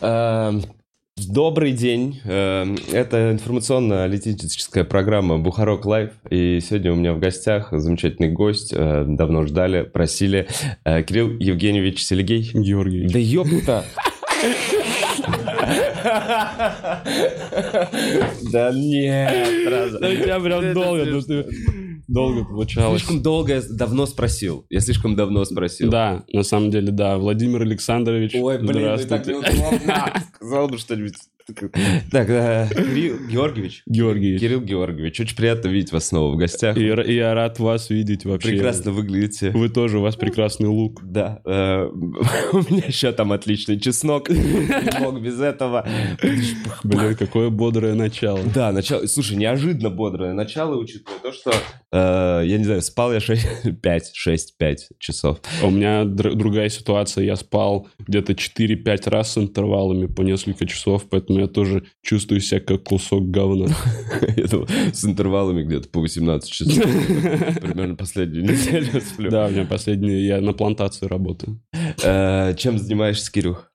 Эм, Добрый день. Эм, Это информационно-аналитическая программа «Бухарок Лайв». И сегодня у меня в гостях замечательный гость. э, Давно ждали, просили. Э, Кирилл Евгеньевич Селигей. Георгий. Да ёпта! Да нет, сразу. Да у тебя прям долго, долго получалось. Слишком долго я давно спросил. Я слишком давно спросил. Да, на самом деле, да. Владимир Александрович, Ой, блин, ты так неудобно. Сказал бы что-нибудь. Так, Кирилл Георгиевич. Георгий. Кирилл Георгиевич, очень приятно видеть вас снова в гостях. И я рад вас видеть вообще. Прекрасно выглядите. Вы тоже, у вас прекрасный лук. Да, э, у меня еще там отличный чеснок. Не мог без этого. Блин, какое бодрое начало. Да, начало. Слушай, неожиданно бодрое начало, учитывая то, что, э, я не знаю, спал я 5, 6, 5 часов. А У меня др- другая ситуация. Я спал где-то 4-5 раз с интервалами по несколько часов, поэтому я тоже чувствую себя как кусок говна. Я думал, с интервалами где-то по 18 часов. Примерно последнюю неделю сплю. Да, у меня последний, я на плантации работаю. Э, Чем занимаешься, Кирюх?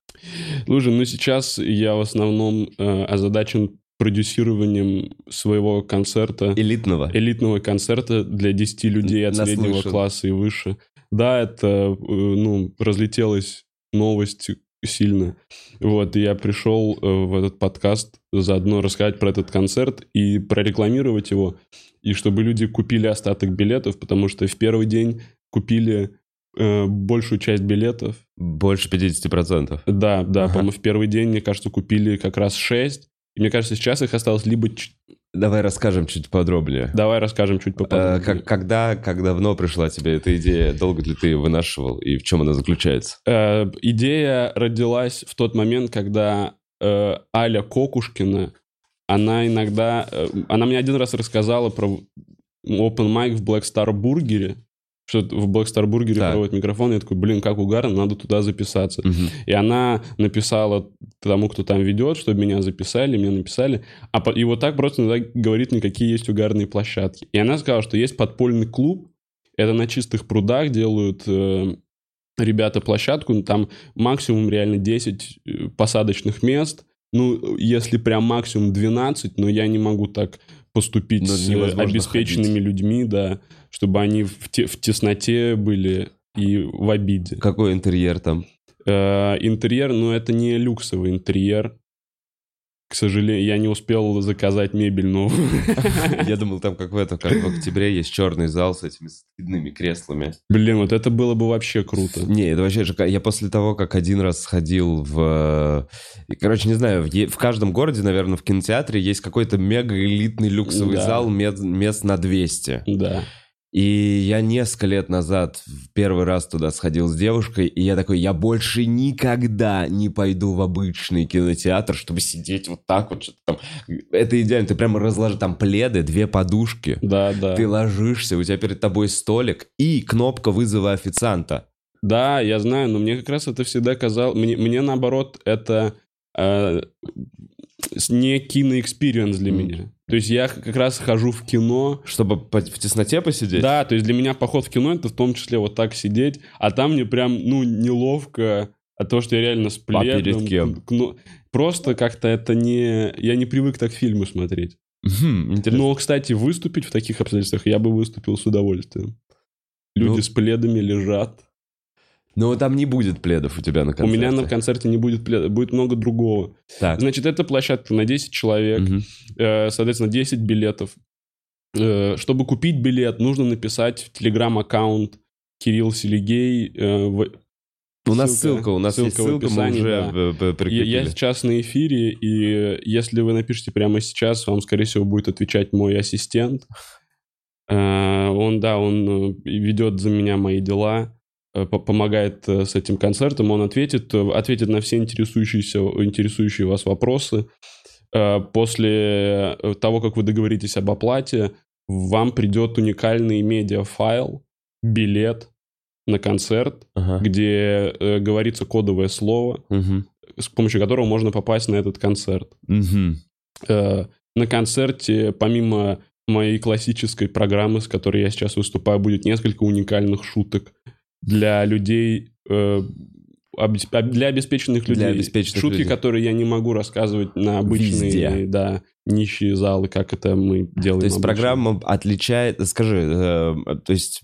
Слушай, ну сейчас я в основном э, озадачен продюсированием своего концерта, Элитного. элитного концерта для 10 людей от среднего класса и выше. Да, это, э, ну, разлетелась новость сильно. Вот, и я пришел э, в этот подкаст заодно рассказать про этот концерт и прорекламировать его, и чтобы люди купили остаток билетов, потому что в первый день купили э, большую часть билетов, Больше 50%. да, да, Ага. по-моему, в первый день, мне кажется, купили как раз 6. И мне кажется, сейчас их осталось либо... Давай расскажем чуть подробнее. Давай расскажем чуть Э, поподробнее. как, когда, как давно пришла тебе эта идея? Долго ли ты ее вынашивал? И в чем она заключается? Э, идея родилась в тот момент, когда э, Аля Кокушкина, она иногда... э, она мне один раз рассказала про open mic в Black Star Бургере, что в Black Star Так. проводят микрофон, я такой, блин, как угарно, надо туда записаться. Мгм. И она написала тому, кто там ведет, чтобы меня записали, мне написали. А по- и вот так просто иногда говорит мне, какие есть угарные площадки. И она сказала, что есть подпольный клуб, это на чистых прудах делают э, ребята площадку, ну, там максимум реально 10 э, посадочных мест. Ну, если прям максимум 12, но я не могу так поступить с обеспеченными ходить. людьми, да, чтобы они в, те- в тесноте были и в обиде. Какой интерьер там? Э, интерьер, ну, это не люксовый интерьер. К сожалению, я не успел заказать мебель новую. Я думал, там как в этом, как в октябре есть черный зал с этими стыдными креслами. Блин, вот это было бы вообще круто. Не, это вообще же... Я после того, как один раз сходил в... э, Короче, не знаю, в каждом городе, наверное, в кинотеатре есть какой-то мега-элитный люксовый Да. зал мест на 200. Да. И я несколько лет назад в первый раз туда сходил с девушкой, и я такой, я больше никогда не пойду в обычный кинотеатр, чтобы сидеть вот так вот. что-то там. Это идеально, ты прямо разложишь там пледы, две подушки, Да, да. ты ложишься, у тебя перед тобой столик и кнопка вызова официанта. Да, я знаю, но мне как раз это всегда казалось... Мне, мне наоборот, это э, не кино experience для Мгм. меня. То есть я как раз хожу в кино... Чтобы в тесноте посидеть? Да, то есть для меня поход в кино это в том числе вот так сидеть, а там мне прям, ну, неловко от того, что я реально с А пледом. перед кем? ну, просто как-то это не... Я не привык так фильмы смотреть. Мгм, интересно. Но, кстати, выступить в таких обстоятельствах я бы выступил с удовольствием. Люди Ну. с пледами лежат. Но там не будет пледов у тебя на концерте. У меня на концерте не будет пледа, будет много другого. Так. Значит, это площадка на 10 человек, Мгм. э, соответственно, 10 билетов. Э, Чтобы купить билет, нужно написать в телеграм-аккаунт Кирилл Селигей. э, в- У нас ссылка, у нас есть в ссылка, мы описании, уже да. э, Я, прикрепили. я сейчас на эфире, и если вы напишите прямо сейчас, вам, скорее всего, будет отвечать мой ассистент. Э, Он, да, он э, ведет за меня мои дела, помогает э, с этим концертом. Он ответит, э, ответит на все интересующиеся, интересующие вас вопросы. Э, После э, того, как вы договоритесь об оплате, вам придет уникальный медиафайл, билет на концерт, Ага. где э, говорится кодовое слово, Мгм. с помощью которого можно попасть на этот концерт. Мгм. Э, на концерте, помимо моей классической программы, с которой я сейчас выступаю, будет несколько уникальных шуток для людей э, об- для обеспеченных людей. Для обеспеченных Шутки, людей. которые я не могу рассказывать на обычные, Везде. да, нищие залы, как это мы делаем. То есть обычно. программа отличает... Скажи, э, то есть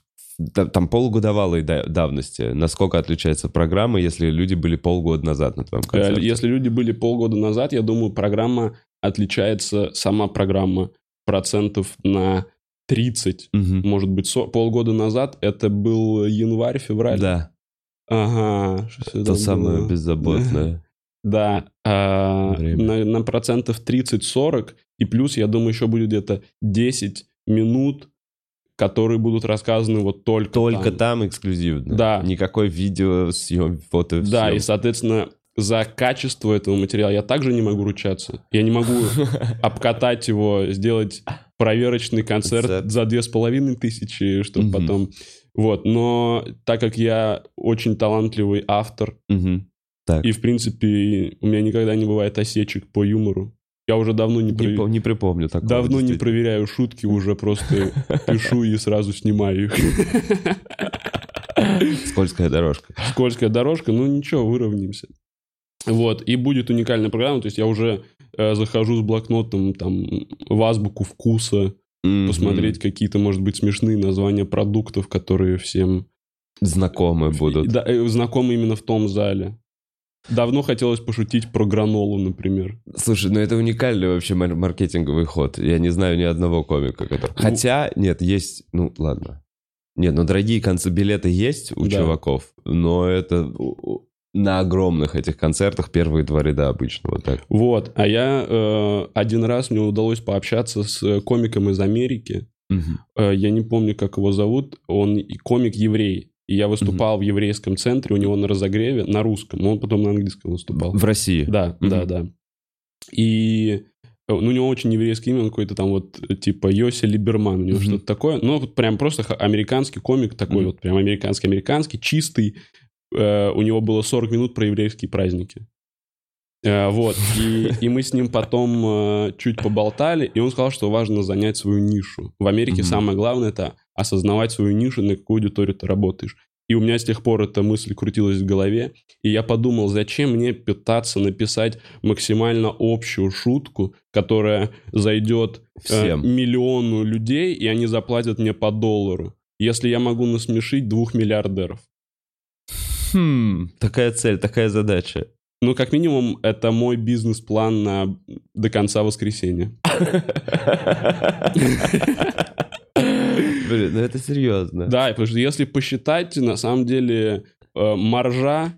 та- там полугодовалой да- давности. Насколько отличается программа, если люди были полгода назад на твоем Э, концерте? Если люди были полгода назад, я думаю, программа отличается, сама программа, процентов на 30. Мгм. Может быть, со- полгода назад это был январь, февраль. Да, Ага. это то самое было? беззаботное. Да, а, на, на процентов 30-40, и плюс, я думаю, еще будет где-то 10 минут, которые будут рассказаны вот только Только там. там эксклюзивно. Да. Никакой видео, съем, фото, Да, и, съем. соответственно, за качество этого материала я также не могу ручаться. Я не могу обкатать его, сделать проверочный концерт Концерт. за две с половиной тысячи, чтобы потом... Вот, но так как я очень талантливый автор. Так. и, в принципе, у меня никогда не бывает осечек по юмору, я уже давно не, Не, пом- не припомню такого. давно не проверяю шутки, уже просто пишу и сразу снимаю их. Скользкая дорожка. скользкая дорожка, ну ничего, выровняемся. Вот, и будет уникальная программа, то есть я уже э, захожу с блокнотом там в азбуку вкуса, Мгм. посмотреть какие-то, может быть, смешные названия продуктов, которые всем Знакомые будут. да, э, знакомы именно в том зале. Давно хотелось пошутить про гранолу, например. Слушай, ну это уникальный вообще мар- маркетинговый ход. Я не знаю ни одного комика, который... Хотя, нет, есть... Ну, ладно. Нет, ну дорогие концы билеты есть у Да. чуваков, но это на огромных этих концертах первые два ряда обычно вот так. Вот, а я э, один раз мне удалось пообщаться с э, комиком из Америки, Мгм. Э, я не помню, как его зовут, он комик-еврей. И я выступал в еврейском центре у него на разогреве на русском, но он потом на английском выступал. В России. Да, Мгм. да, да. И э, ну, у него очень еврейское имя, он какой-то там вот э, типа Йоси Либерман, у него Мгм. что-то такое. Ну, вот прям просто американский комик такой Мгм. вот, прям американский-американский, чистый. Э, у него было 40 минут про еврейские праздники. Э, вот, и, и мы с ним потом э, чуть поболтали, и он сказал, что важно занять свою нишу. В Америке Мгм. самое главное это осознавать свою нишу, на какую аудиторию ты работаешь. И у меня с тех пор эта мысль крутилась в голове, и я подумал, зачем мне пытаться написать максимально общую шутку, которая зайдет э, Всем. миллиону людей, и они заплатят мне по доллару, если я могу насмешить двух миллиардеров. Хм, такая цель, такая задача. Ну, как минимум, это мой бизнес-план на до конца воскресенья. Блин, ну это серьезно. Да, потому что если посчитать, на самом деле, э, маржа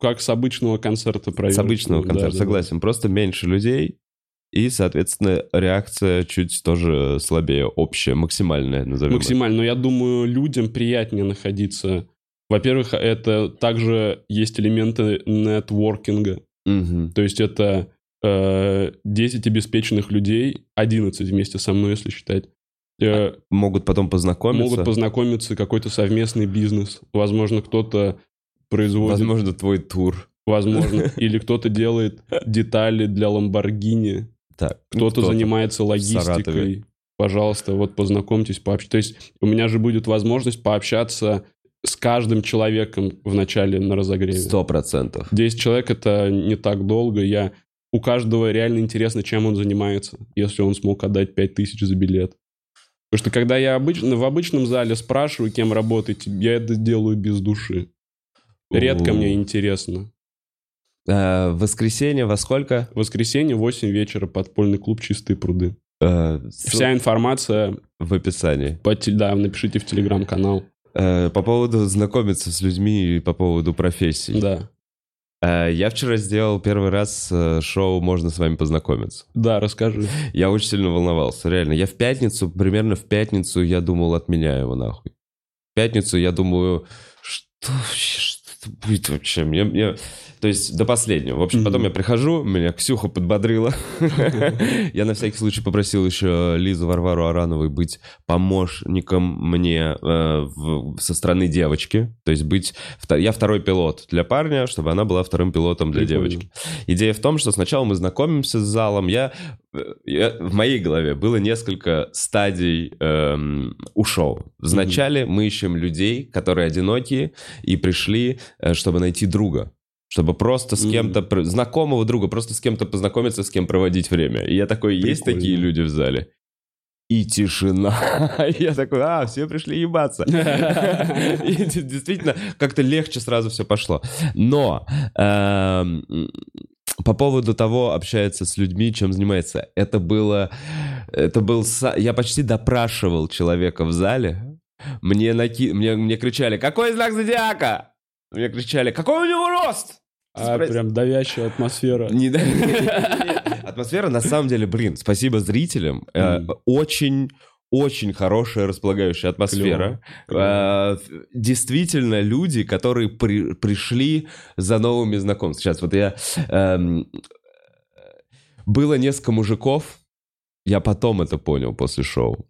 как с обычного концерта проверки. С обычного концерта, да, согласен. Просто меньше людей, и, соответственно, реакция чуть тоже слабее, общая, максимальная, назовем. это. Максимально. Но я думаю, людям приятнее находиться. Во-первых, это также есть элементы нетворкинга. Мгм. То есть это э, 10 обеспеченных людей, 11 вместе со мной, если считать, э, Могут потом познакомиться. могут познакомиться, какой-то совместный бизнес. Возможно, кто-то производит... Возможно, твой тур. Возможно. Или кто-то делает детали для Ламборгини, Так, ну, кто-то занимается Саратове. логистикой. Пожалуйста, вот познакомьтесь, пообщайтесь. То есть у меня же будет возможность пообщаться с каждым человеком в начале на разогреве. Сто процентов. 10 человек это не так долго. Я у каждого реально интересно, чем он занимается, если он смог отдать 5000 за билет. Потому что когда я обычно, в обычном зале спрашиваю, кем работаете, я это делаю без души. Редко мне интересно. В воскресенье во сколько? Воскресенье, 8 вечера, подпольный клуб «Чистые пруды». Э, Вся информация, в описании. по, да, напишите в телеграм-канал. Э, по поводу знакомиться с людьми и по поводу профессий. Да. Э, я вчера сделал первый раз э, шоу «Можно с вами познакомиться». Да, расскажи. Я очень сильно волновался, реально. Я в пятницу, примерно в пятницу, я думал, отменяю его нахуй. В пятницу я думаю, что вообще, что это будет вообще? Мне, мне... То есть до последнего. В общем, потом я прихожу, меня Ксюха подбодрила. Я на всякий случай попросил еще Лизу Варвару Арановой быть помощником мне э, со стороны девочки. То есть быть... Я второй пилот для парня, чтобы она была вторым пилотом для девочки. Идея в том, что сначала мы знакомимся с залом. Я, я- в моей голове было несколько стадий эм, у шоу. Вначале мы ищем людей, которые одинокие и пришли, э, чтобы найти друга. Чтобы просто с Мгм. кем-то, знакомого друга, просто с кем-то познакомиться, с кем проводить время. И я такой, есть Прикольно. такие люди в зале? И тишина. Я такой, а, все пришли ебаться. И действительно, как-то легче сразу все пошло. Но эм, по поводу того, общается с людьми, чем занимается, это было, это был, я почти допрашивал человека в зале. Мне, наки... мне, мне кричали, какой знак зодиака? Мне кричали, какой у него рост? А, Спрос- прям давящая атмосфера. Не Атмосфера, на самом деле, блин, спасибо зрителям. э. Очень очень хорошая располагающая атмосфера. Клево. Э, Действительно, люди, которые при- пришли за новыми знакомствами. Сейчас вот я... эм, Было несколько мужиков, я потом это понял после шоу,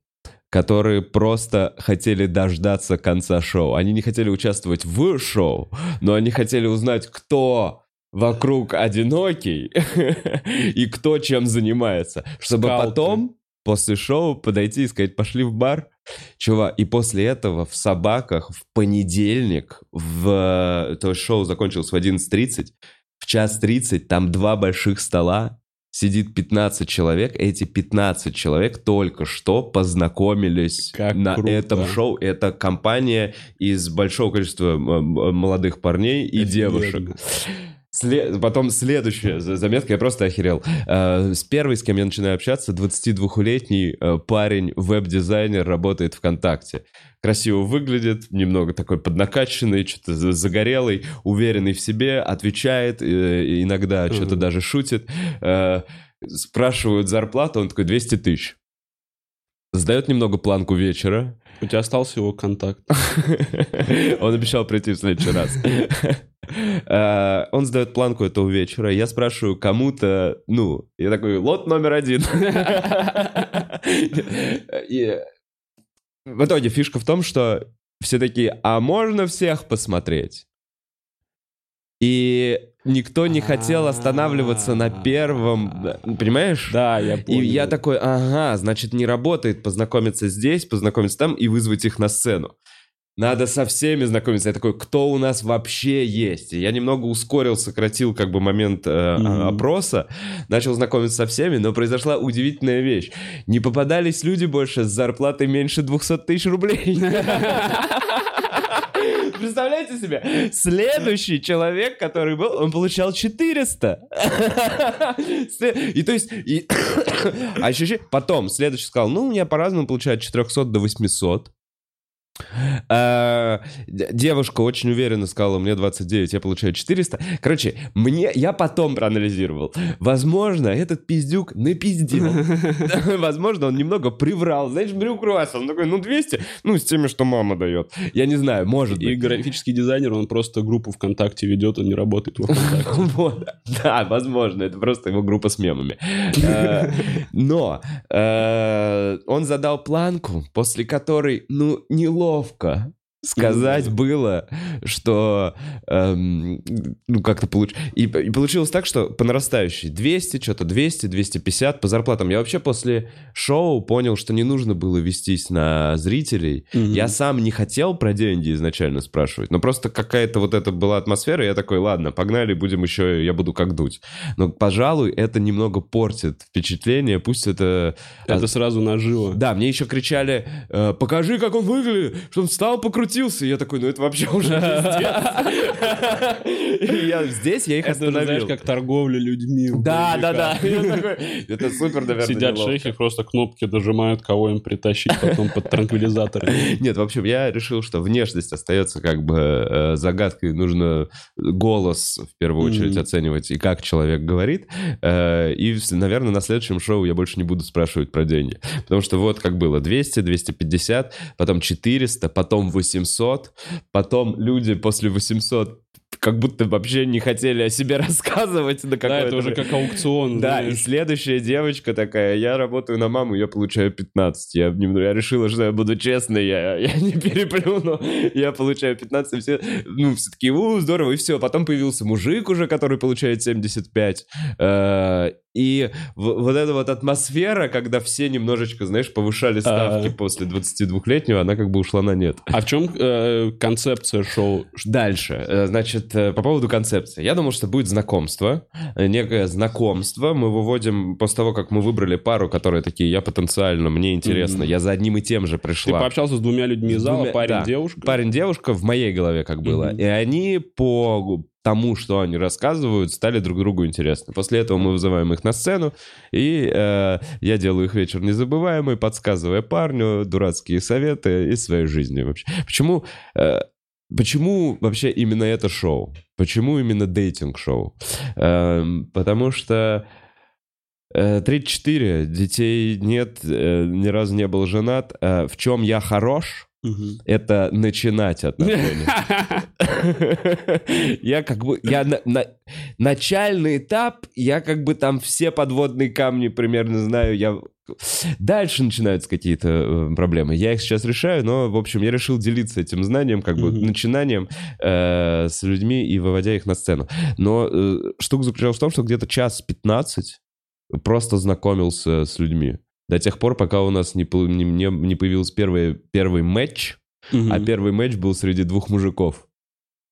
которые просто хотели дождаться конца шоу. Они не хотели участвовать в шоу, но они хотели узнать, кто вокруг одинокий и кто чем занимается. Чтобы потом, после шоу, подойти и сказать, пошли в бар. Чувак, и после этого в «Собаках» в понедельник, в... то есть шоу закончилось в 11.30, в час 30 там два больших стола, сидит 15 человек. Эти 15 человек только что познакомились Как на круто. этом шоу. Это компания из большого количества м, молодых парней и Офигенно. девушек. Сле- Потом следующая за- заметка, я просто охерел. Э, С первой, с кем я начинаю общаться, 22-летний э, парень, веб-дизайнер, работает ВКонтакте. Красиво выглядит, немного такой поднакаченный, что-то за- загорелый, уверенный в себе, отвечает, э, иногда что-то даже шутит. Спрашивают зарплату, он такой 200 тысяч. Сдает немного планку вечера. У тебя остался его контакт. Он обещал прийти в следующий раз. Э, Он сдает планку этого вечера. Я спрашиваю кому-то, ну, я такой, лот номер один. И в итоге фишка в том, что все такие, а можно всех посмотреть? И никто не хотел останавливаться на первом, понимаешь? Да, я И понял. я такой, ага, значит, не работает познакомиться здесь, познакомиться там и вызвать их на сцену. Надо со всеми знакомиться. Я такой, кто у нас вообще есть? И я немного ускорил, сократил как бы момент э, а- опроса, начал знакомиться со всеми, но произошла удивительная вещь. Не попадались люди больше с зарплатой меньше 200 тысяч рублей. Представляете себе? Следующий человек, который был, он получал 400. И то есть... и- А ощущение... Потом следующий сказал, ну, у меня по-разному получают 400 до 800. Uh, А, Девушка очень уверенно сказала, мне 29, я получаю 400. Короче, мне, я потом проанализировал. Возможно, этот пиздюк напиздил. Возможно, он немного приврал. Знаешь, брюк Руассел, он такой, ну 200, ну с теми, что мама дает. Я не знаю, может И быть. графический дизайнер, он просто группу ВКонтакте ведет, он не работает во ВКонтакте. Да, возможно, это просто его группа с мемами. Э, Но э, он задал планку, после которой, ну, неловко сказать было, что эм, ну как-то получ... и, и получилось так, что по нарастающей 200, что-то 200, 250 по зарплатам. Я вообще после шоу понял, что не нужно было вестись на зрителей. Мгм. Я сам не хотел про деньги изначально спрашивать, но просто какая-то вот это была атмосфера, и я такой, ладно, погнали, будем еще, я буду как дуть. Но, пожалуй, это немного портит впечатление, пусть это... Это сразу наживо. Да, мне еще кричали, э, покажи, как он выглядит, что он встал, покрутился. И я такой, ну это вообще уже. И я здесь, я их Это уже, знаешь, остановил. как торговля людьми. Да, да, да. Это супер, наверное, Сидят шейхи, просто кнопки дожимают, кого им притащить потом под транквилизаторы. Нет, в общем, я решил, что внешность остается как бы э, загадкой. Нужно голос в первую очередь оценивать и как человек говорит. Э, и, наверное, на следующем шоу я больше не буду спрашивать про деньги. Потому что вот как было. 200, 250, потом 400, потом 800, потом люди после 800 как будто вообще не хотели о себе рассказывать. На Да, это уже как аукцион. Да, и знаешь. следующая девочка такая, я работаю на маму, я получаю 15. Я, я решила, что я буду честной, я, я не переплюну, я получаю 15, и все, ну, все такие, у, здорово, и все. Потом появился мужик уже, который получает 75. Э, И вот эта вот атмосфера, когда все немножечко, знаешь, повышали ставки А. после 22-летнего, она как бы ушла на нет. А в чем э, концепция шоу? Дальше, э, значит, э, по поводу концепции. Я думал, что будет знакомство, э, некое знакомство. Мы выводим после того, как мы выбрали пару, которые такие, я потенциально, мне интересно, Мгм. я за одним и тем же Ты пришла. пообщался с двумя людьми из зала, двумя- парень, да. девушка? Парень-девушка в моей голове как было. Мгм. И они по тому, что они рассказывают, стали друг другу интересны. После этого мы вызываем их на сцену, и э, я делаю их вечер незабываемый, подсказывая парню дурацкие советы из своей жизни вообще. Почему, э, почему вообще именно это шоу? Почему именно дейтинг-шоу? Эм, потому что э, 34, детей нет, э, ни разу не был женат. Э, в чем я хорош? Это начинать отношения. Я как бы, я на, на- начальный этап, я как бы там все подводные камни примерно знаю, я... Дальше начинаются какие-то э, проблемы. Я их сейчас решаю, но, в общем, я решил делиться этим знанием, как бы начинанием э, с людьми и выводя их на сцену. Но э, штука заключалась в том, что где-то час 15 просто знакомился с людьми. До тех пор, пока у нас не, не, не- появился первый, первый матч, Мгм. а первый матч был среди двух мужиков.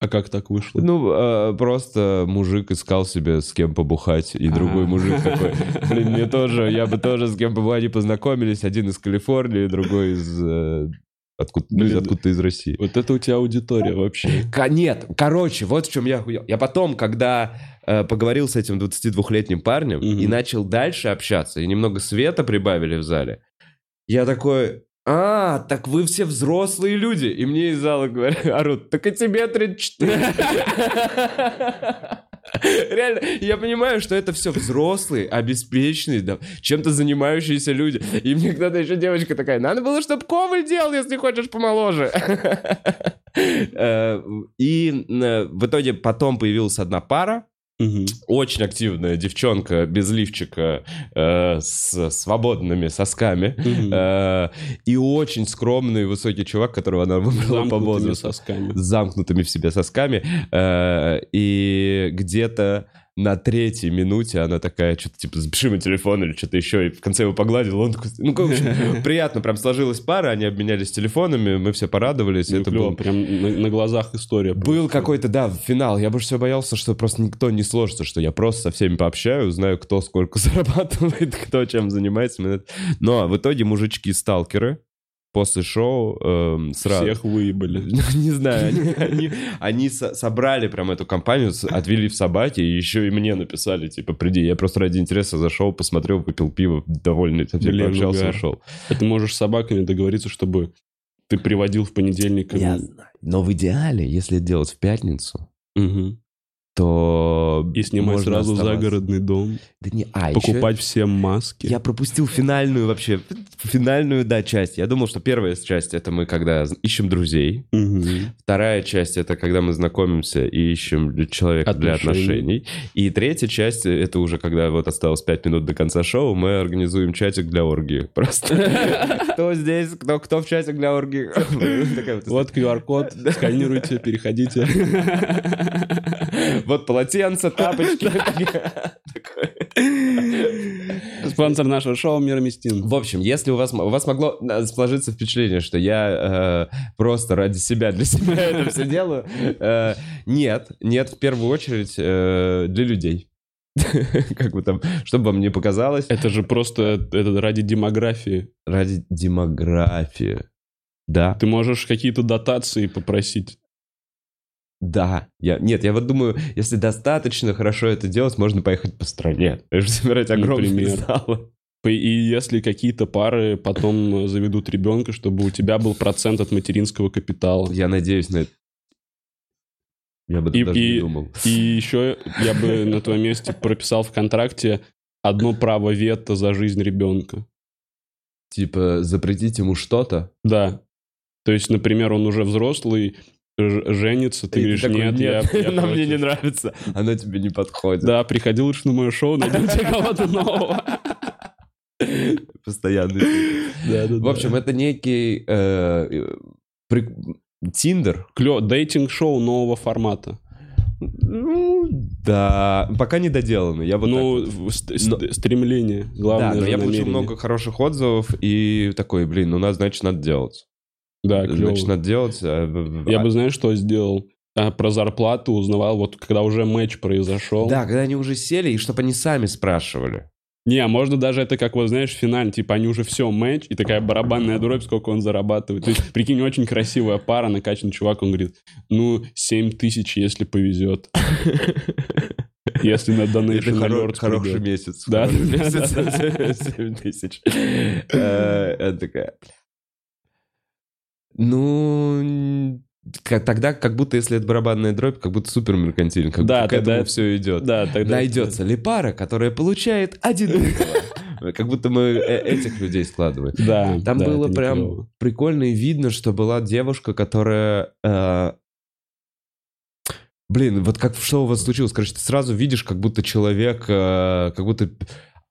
А как так вышло? Ну, э, просто мужик искал себе с кем побухать, и другой А. мужик такой, блин, мне тоже, я бы тоже с кем побухать, они познакомились, один из Калифорнии, другой из... э, Откуда, ну, из- Блин, откуда-то из России. Вот это у тебя аудитория вообще. Нет, короче, вот в чем я охуел. Я потом, когда э, поговорил с этим 22-летним парнем Мгм. и начал дальше общаться, и немного света прибавили в зале, я такой... А, так вы все взрослые люди. И мне из зала говорят, орут, так и тебе 34. Реально, я понимаю, что это все взрослые, обеспеченные, да, чем-то занимающиеся люди. И мне когда-то еще девочка такая, надо было, чтобы Коваль делал, если хочешь помоложе. Э, И э, в итоге потом появилась одна пара, Мгм. очень активная девчонка без лифчика э, с свободными сосками. Мгм. Э, и очень скромный высокий чувак, которого она выбрала по возрасту. сосками. Замкнутыми в себе сосками. Э, и где-то на третьей минуте она такая, что-то типа, запиши мой телефон или что-то еще, и в конце его погладил, он такой, ну, общем, приятно, прям сложилась пара, они обменялись телефонами, мы все порадовались, Ну, это клево, был прям на, на глазах история. был какой-то, да, финал. Я больше всего боялся, что просто никто не сложится, что я просто со всеми пообщаю, знаю, кто сколько зарабатывает, кто чем занимается. Но в итоге мужички-сталкеры после шоу эм, сразу... Всех выебали. Ну, Не знаю, они, они, они со- собрали прям эту компанию, отвели в собаки, и еще и мне написали, типа, приди. Я просто ради интереса зашел, посмотрел, выпил пиво, довольный, всеми Блин, пообщался, угар. ушел. А Ты можешь с собаками договориться, чтобы ты приводил в понедельник. Я знаю. Но в идеале, если это делать в пятницу, Мгм. То... И снимать можно сразу оставаться. загородный дом, Да не, а, еще покупать всем маски. Я пропустил финальную вообще, финальную, да, часть. Я думал, что первая часть это мы когда ищем друзей. Мгм. Вторая часть это когда мы знакомимся и ищем человека для Отношений. отношений. И третья часть это уже когда вот осталось пять минут до конца шоу, мы организуем чатик для оргии. Просто кто здесь, кто, кто в чатик для оргии. Вот QR-код, сканируйте, переходите. Вот полотенце, тапочки. Спонсор нашего шоу Мироместин. В общем, если у вас, у вас могло э, сложиться впечатление, что я э, просто ради себя, для себя это все делаю, э, нет, нет, в первую очередь э, для людей. Как бы там, чтобы вам не показалось, Это же просто это ради демографии. ради демографии. Да, Ты можешь какие-то дотации попросить. Да. Я, нет, я вот думаю, если достаточно хорошо это делать, можно поехать по стране. Собирать огромные Например. залы. И если какие-то пары потом заведут ребенка, чтобы у тебя был процент от материнского капитала. Я надеюсь на это. Я бы И- даже и- не думал. И еще я бы на твоем месте прописал в контракте одно право вето за жизнь ребенка. Типа, запретить ему что-то, Да. То есть, например, он уже взрослый, женится, ты И говоришь, такой, нет, я, я она мне не против». нравится, она тебе не подходит. Да, приходи лучше на мое шоу, найдем тебе кого-то нового. Постоянный. Да, да, В общем, это некий э, прик- Тиндер. Клё, дейтинг-шоу нового формата. Ну, да, пока не доделанный. Я вот ну, вот. ст- Но- ст- стремление, главное да, но я получил намерение. много хороших отзывов и такой, блин, ну нас, значит, надо делать. Да, клёво. Значит, надо делать. а, Я бы, знаешь, что сделал? А, про зарплату узнавал, вот когда уже матч произошел. Да, когда они уже сели, и чтобы они сами спрашивали. Не, а можно даже это как, вот знаешь, финаль, типа они уже все, матч, и такая барабанная дробь, сколько он зарабатывает. То есть, прикинь, очень красивая пара, накачанный чувак, он говорит, ну, 7 тысяч, если повезет. Если на Donation Alerts хороший месяц. Да, хороший да, месяц. да, да. 7 тысяч. Э, Это такая... Ну, н- ка- тогда как будто, если это барабанная дробь, как будто супер меркантильно, как Да, будто к тогда этому это- все идет. Да, тогда... Найдется ли пара, которая получает одинаково? Как будто мы э, этих людей складываем. Да, Там да, было это прям клёво. прикольно и видно, что была девушка, которая... э, Блин, вот как что у вас случилось? Короче, ты сразу видишь, как будто человек, э, как будто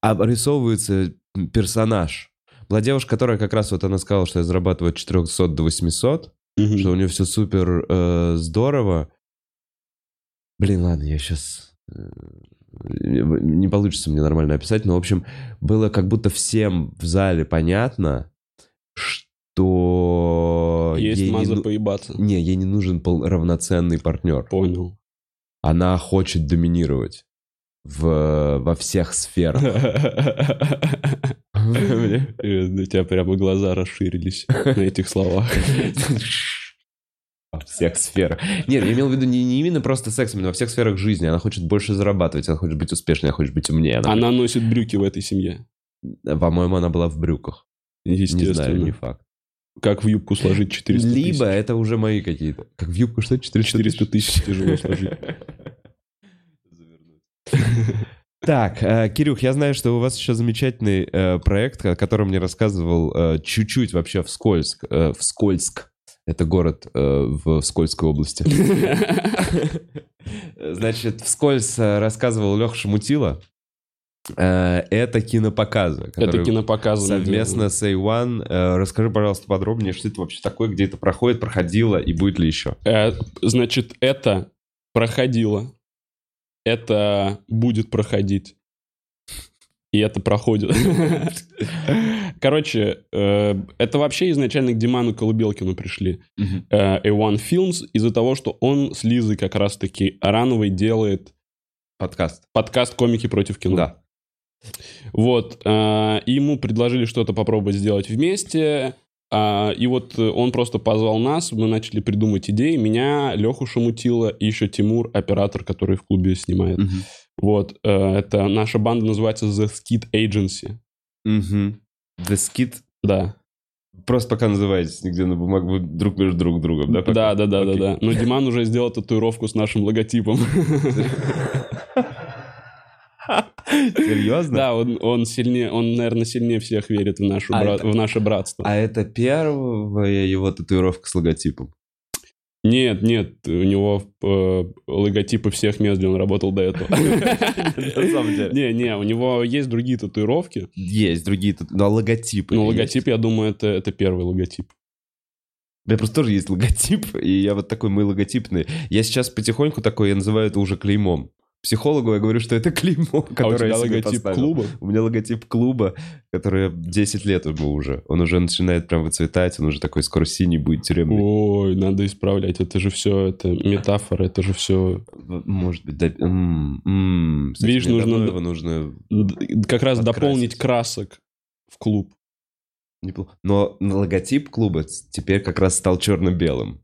обрисовывается персонаж. Была девушка, которая как раз вот она сказала, что я зарабатываю от 400 до 800, Мгм. что у нее все супер э, здорово. Блин, ладно, я сейчас... Не получится мне нормально описать, но, в общем, было как будто всем в зале понятно, что... Есть ей не маза ну- поебаться. Не, ей не нужен пол- равноценный партнер. Понял. Она хочет доминировать в, во всех сферах. У тебя прямо глаза расширились на этих словах. Во всех сферах. Нет, я имел в виду не, не именно просто сексом, но во всех сферах жизни. Она хочет больше зарабатывать, она хочет быть успешной, она хочет быть умнее. Она Она носит брюки в этой семье. По-моему, она была в брюках. Не знаю, не Естественно. факт. Как в юбку сложить 400 тысяч? Либо это уже мои какие-то. Как в юбку что? 400 400 тысяч тяжело сложить. Так, э, Кирюх, я знаю, что у вас еще замечательный э, проект, о котором мне рассказывал э, чуть-чуть вообще вскользь. э, Вскользк. Это город в Скользкой области. Значит, вскользь рассказывал Леха Шамутила. Это кинопоказы. Это кинопоказы. Совместно с A1. Э, Расскажи, пожалуйста, подробнее, что это вообще такое, где это проходит, проходило и будет ли еще? Значит, это проходило. Это будет проходить. И это проходит. Короче, э, это вообще изначально к Диману Колыбелкину пришли. э, A1 Films из-за того, что он с Лизой как раз-таки Арановой делает Подкаст. подкаст «Комики против кино». Да. Вот. э, ему предложили что-то попробовать сделать вместе. А, И вот э, он просто позвал нас, мы начали придумать идеи. Меня, Леху Шамутила и еще Тимур, оператор, который в клубе снимает. Мгм. Вот. э, Это наша банда называется The Skid Agency. Мгм. The Skid Да. Просто пока называетесь нигде на бумаге, вы друг между друг другом, да? пока? Да, да, да, да, Окей. да. Но Диман уже сделал татуировку с нашим логотипом. Серьезно? Да, он, он сильнее, он, наверное, сильнее всех верит в, нашу А бра- это- в наше братство. А это первая его татуировка с логотипом? Нет, нет, у него э, логотипы всех мест, где он работал до этого. На самом деле. Не, не, у него есть другие татуировки, Есть другие тату- но логотипы. есть. логотип, я думаю, это, первый логотип. У меня просто тоже есть логотип, и я вот такой, мы логотипный. Я сейчас потихоньку такой, я называю это уже клеймом. Психологу я говорю, что это клеймо, А у которое тебя логотип поставил. клуба? У меня логотип клуба, который 10 лет ему уже. Он уже начинает прям выцветать, он уже такой скоро синий будет тюремный. Ой, надо исправлять. Это же все, это метафора, это же все... Может быть, да. м, м. Кстати, Видишь, нужно его нужно... Как раз Подкрасить. дополнить красок в клуб. неплохо. Но логотип клуба теперь как раз стал черно-белым.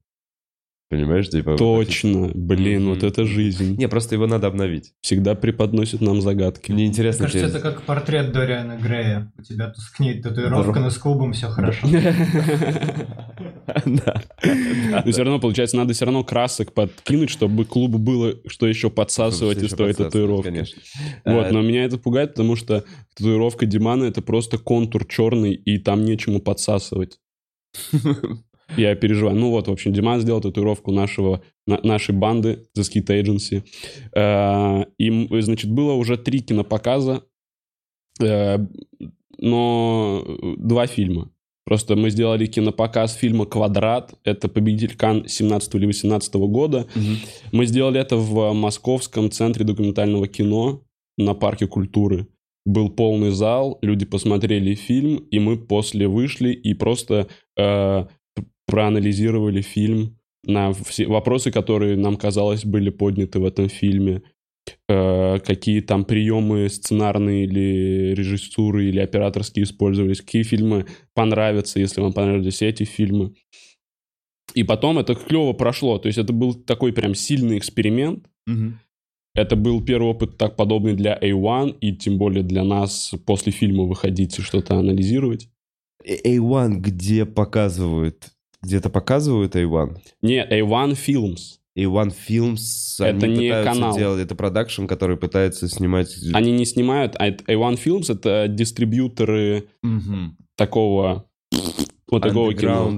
Понимаешь? Типа, вот Точно, блин, Мгм. вот это жизнь. Не, просто его надо обновить. Всегда преподносит нам загадки. Мне Мне интересно... кажется, тебе- это как портрет Дориана Грея. У тебя тускнеет татуировка, Здорово. но с клубом все хорошо. Да. Но все равно, получается, надо все равно красок подкинуть, чтобы клубу было что еще подсасывать из той татуировки. Конечно. Вот, А, но меня это пугает, потому что татуировка Димана это просто контур черный, и там нечему подсасывать. Я переживаю. Ну вот, в общем, Диман сделал татуировку нашего, на- нашей банды The Skit Agency. Э, И, значит, было уже три кинопоказа, э, но два фильма. Просто мы сделали кинопоказ фильма «Квадрат». Это победитель Кан 17 или 18 года. Мы сделали это в Московском центре документального кино на Парке культуры. Был полный зал, люди посмотрели фильм, и мы после вышли и просто э, проанализировали фильм на все вопросы, которые нам казалось были подняты в этом фильме. Э, какие там приемы сценарные или режиссуры или операторские использовались, какие фильмы понравятся, если вам понравились эти фильмы. И потом это клево прошло. То есть это был такой прям сильный эксперимент. Это был первый опыт так подобный для A1, и тем более для нас после фильма выходить и что-то анализировать. A1 где показывают? Где-то показывают A1? Нет, A1 Films. A1 Films, Это они не канал. делать, это продакшн, который пытается снимать... Они не снимают, а это A1 Films — это дистрибьюторы Мгм. такого вот такого кино.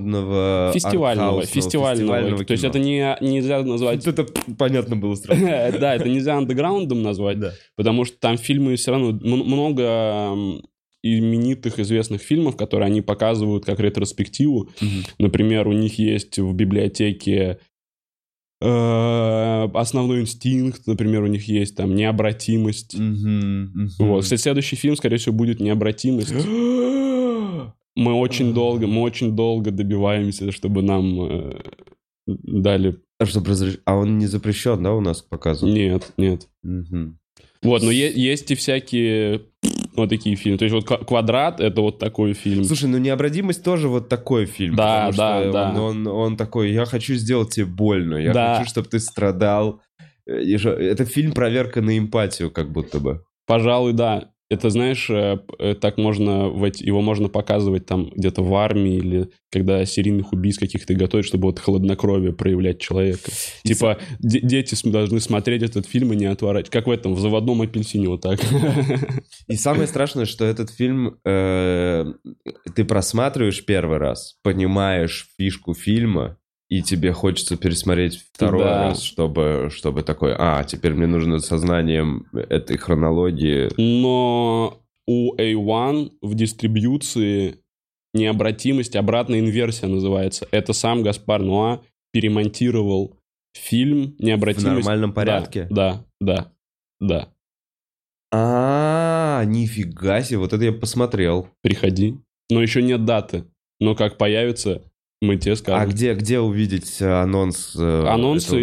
Фестивального, артхаусного, фестивального. То есть это не, нельзя назвать... Это понятно было сразу. Да, это нельзя андеграундом назвать, потому что там фильмы все равно много именитых, известных фильмов, которые они показывают как ретроспективу. Мгм. Например, у них есть в библиотеке э, основной инстинкт, например, у них есть там необратимость. Мгм. Вот. Кстати, следующий фильм, скорее всего, будет необратимость. Мы очень долго, мы очень долго добиваемся, чтобы нам э, дали. А что, разреш- а он не запрещен, да, у нас к показу? Нет, нет. Мгм. Вот, но е- есть и всякие вот такие фильмы. То есть вот «Ква- «Квадрат» — это вот такой фильм. Слушай, ну необратимость тоже вот такой фильм. Да, да, что да. Он, он, он такой, я хочу сделать тебе больно, я Да. хочу, чтобы ты страдал. Э, Это фильм проверка на эмпатию, как будто бы. Пожалуй, да. Это, знаешь, э, э, так можно, его можно показывать там где-то в армии или когда серийных убийц каких-то готовят, чтобы вот хладнокровие проявлять человека. И Типа де- дети должны смотреть этот фильм и не отворачивать. Как в этом, в «Заводном апельсине» вот так. И самое страшное, что этот фильм э, ты просматриваешь первый раз, понимаешь фишку фильма, и тебе хочется пересмотреть второй Да. раз, чтобы, чтобы такой, а, теперь мне нужно сознанием этой хронологии. Но у A1 в дистрибьюции необратимость, обратная инверсия называется. Это сам Гаспар Нуа перемонтировал фильм В «Необратимость». нормальном Да, порядке? Да, да, да. А, нифига себе, вот это я посмотрел. Приходи. Но еще нет даты. Но как появится, мы тебе А скажем. где, где увидеть э, анонс? э, Анонсы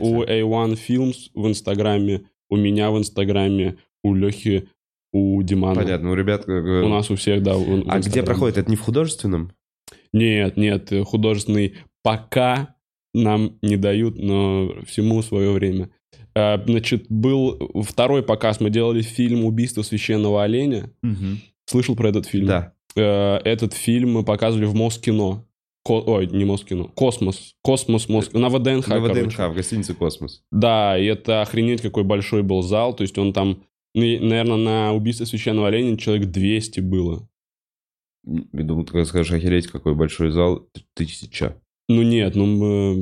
у A1 Films в Инстаграме, у меня в Инстаграме, у Лехи, у Димана. Понятно, у ребят... э, У нас у всех, да. в- в А где Инстаграме. проходит? Это не в художественном? Нет, нет, художественный пока нам не дают, но всему свое время. А, Значит, был второй показ, мы делали фильм «Убийство священного оленя». Слышал про этот фильм? Да. Этот фильм мы показывали в Москино. Ко- Ой, не Москино, Космос. Космос, Моск... На ВДНХ, На короче. ВДНХ, в гостинице «Космос». Да, и это охренеть какой большой был зал. То есть он там, наверное, на убийство священного оленя человек 200 было. Я думал, ты когда скажешь, охереть, какой большой зал. Тысяча. Ну нет, ну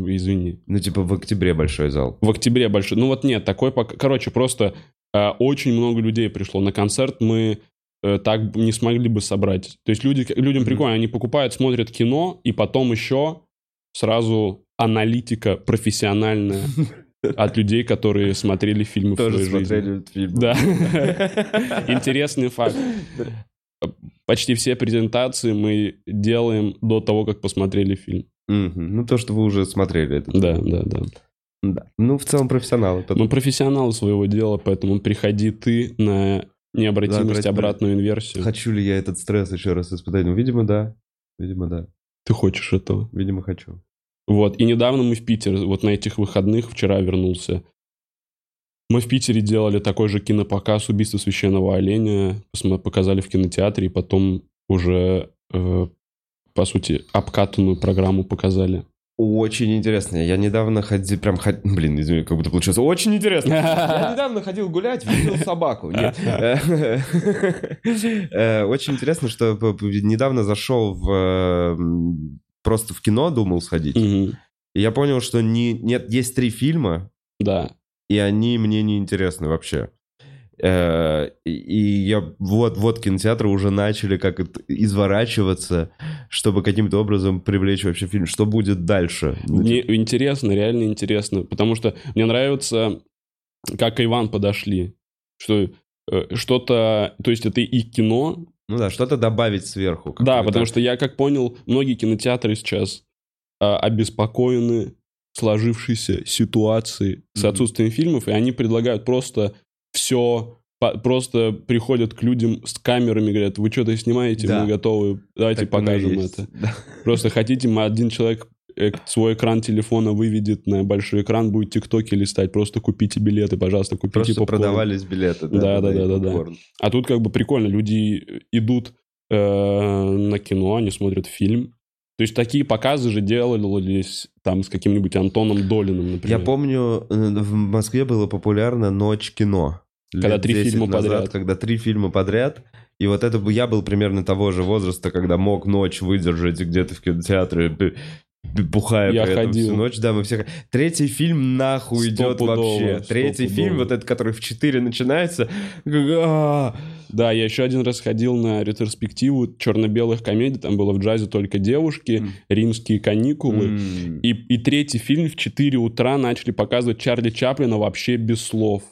э, извини. Ну, типа в октябре большой зал. В октябре большой. Ну вот нет, такой пока... Короче, просто э, очень много людей пришло. На концерт мы так не смогли бы собрать. То есть люди, людям прикольно, они покупают, смотрят кино, и потом еще сразу аналитика профессиональная от людей, которые смотрели фильмы в Тоже своей жизни. смотрели этот фильм. Да. Интересный факт. Почти все презентации мы делаем до того, как посмотрели фильм. Ну, то, что вы уже смотрели. этот Да, да, да. Да. Ну, в целом профессионалы. Мы профессионалы своего дела, поэтому приходи ты на необратимость, Да, обратную инверсию. Хочу ли я этот стресс еще раз испытать? Ну, видимо, да. Видимо, да. Ты хочешь этого. Видимо, хочу. Вот. И недавно мы в Питер, вот на этих выходных, вчера вернулся. Мы в Питере делали такой же кинопоказ «Убийство священного оленя». Показали в кинотеатре, и потом уже, э, по сути, обкатанную программу показали. Очень интересно. Я недавно ходил, прям, ход- блин, извини, как будто получилось. Очень интересно. Я недавно ходил гулять, видел собаку. Э, Очень интересно, что недавно зашел в просто в кино думал сходить. И я понял, что не, нет, есть три фильма, Да. и они мне не интересны вообще. Э, И я вот вот кинотеатры уже начали как изворачиваться, чтобы каким-то образом привлечь вообще фильм. Что будет дальше? Мне интересно, реально интересно. Потому что мне нравится, как Иван подошли. Что э, что-то... То есть это и кино. Ну да, что-то добавить сверху. Да, потому что я как понял, многие кинотеатры сейчас а, обеспокоены сложившейся ситуацией с Мгм. отсутствием фильмов, и они предлагают просто все... Просто приходят к людям с камерами, говорят, вы что-то снимаете, Да. мы готовы, давайте Так покажем это. Да. Просто хотите, мы один человек э, свой экран телефона выведет на большой экран, будет тиктоки листать, просто купите билеты, пожалуйста, купите Просто попкорн. продавались билеты. Да, да, да, да, да. попкорн. А тут как бы прикольно, люди идут э, на кино, они смотрят фильм. То есть такие показы же делались там с каким-нибудь Антоном Долиным, например. Я помню, э, в Москве было популярно «Ночь кино». Когда три 10 фильма назад, подряд. Когда три фильма подряд. И вот это я был примерно того же возраста, когда мог ночь выдержать где-то в кинотеатре, бухая Я при этом ходил. всю ночь. Да, мы все... Третий фильм нахуй идет вообще. Третий фильм, вот этот, который в 4 начинается. а, Да, я еще один раз ходил на ретроспективу черно-белых комедий, там было в джазе только девушки, М. римские каникулы. м. И, и третий фильм в 4 утра начали показывать Чарли Чаплина вообще без слов.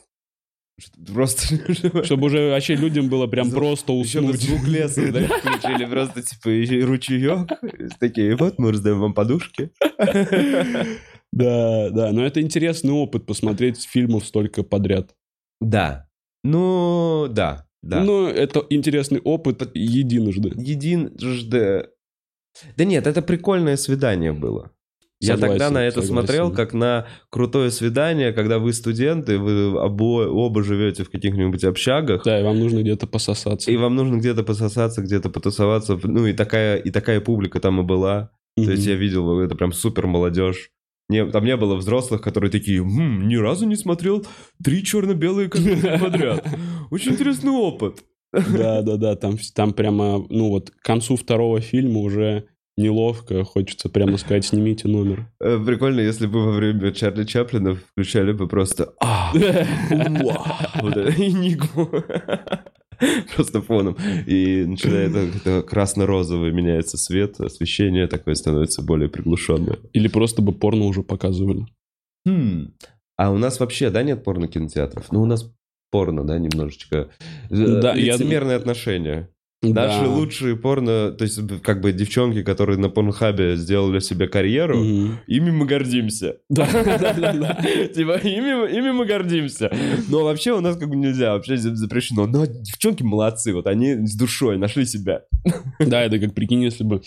Просто... Чтобы уже вообще людям было прям просто Еще уснуть. звук леса да, включили, просто типа ручеек. Такие, вот мы раздаем вам подушки. Да, да, но это интересный опыт посмотреть фильмов столько подряд. Да. Ну, да, да. Ну, это интересный опыт единожды. Единожды... Да нет, это прикольное свидание было. Я Согласен, тогда на это согласен. смотрел как на крутое свидание, когда вы студенты, вы обо- оба живете в каких-нибудь общагах, Да, и вам нужно где-то пососаться. и вам нужно где-то пососаться, где-то потусоваться. Ну и такая, и такая публика там и была. То есть я видел, это прям супер молодежь. Не, там не было взрослых, которые такие, «М, ни разу не смотрел три черно-белые комедии подряд. Очень интересный опыт. Да, да, да, там, там прямо, ну вот, к концу второго фильма уже неловко, хочется прямо сказать, снимите номер. Э, Прикольно, если бы во время Чарли Чаплина включали бы просто «А, уа», вот это, энигму. Просто фоном. И начинает красно-розовый меняется свет, освещение такое становится более приглушенное. Или просто бы порно уже показывали. Хм. А у нас вообще, да, нет порно-кинотеатров? Ну, у нас порно, да, немножечко. Да, Да, я- Лицемерные отношения. Наши Да. лучшие порно, то есть как бы девчонки, которые на порнхабе сделали себе карьеру, Мгм. ими мы гордимся. Да, да, да, да. Типа, ими, ими мы гордимся. Но вообще у нас как бы нельзя, вообще за- запрещено. Но девчонки молодцы, вот они с душой нашли себя. Да, это как прикинь, если бы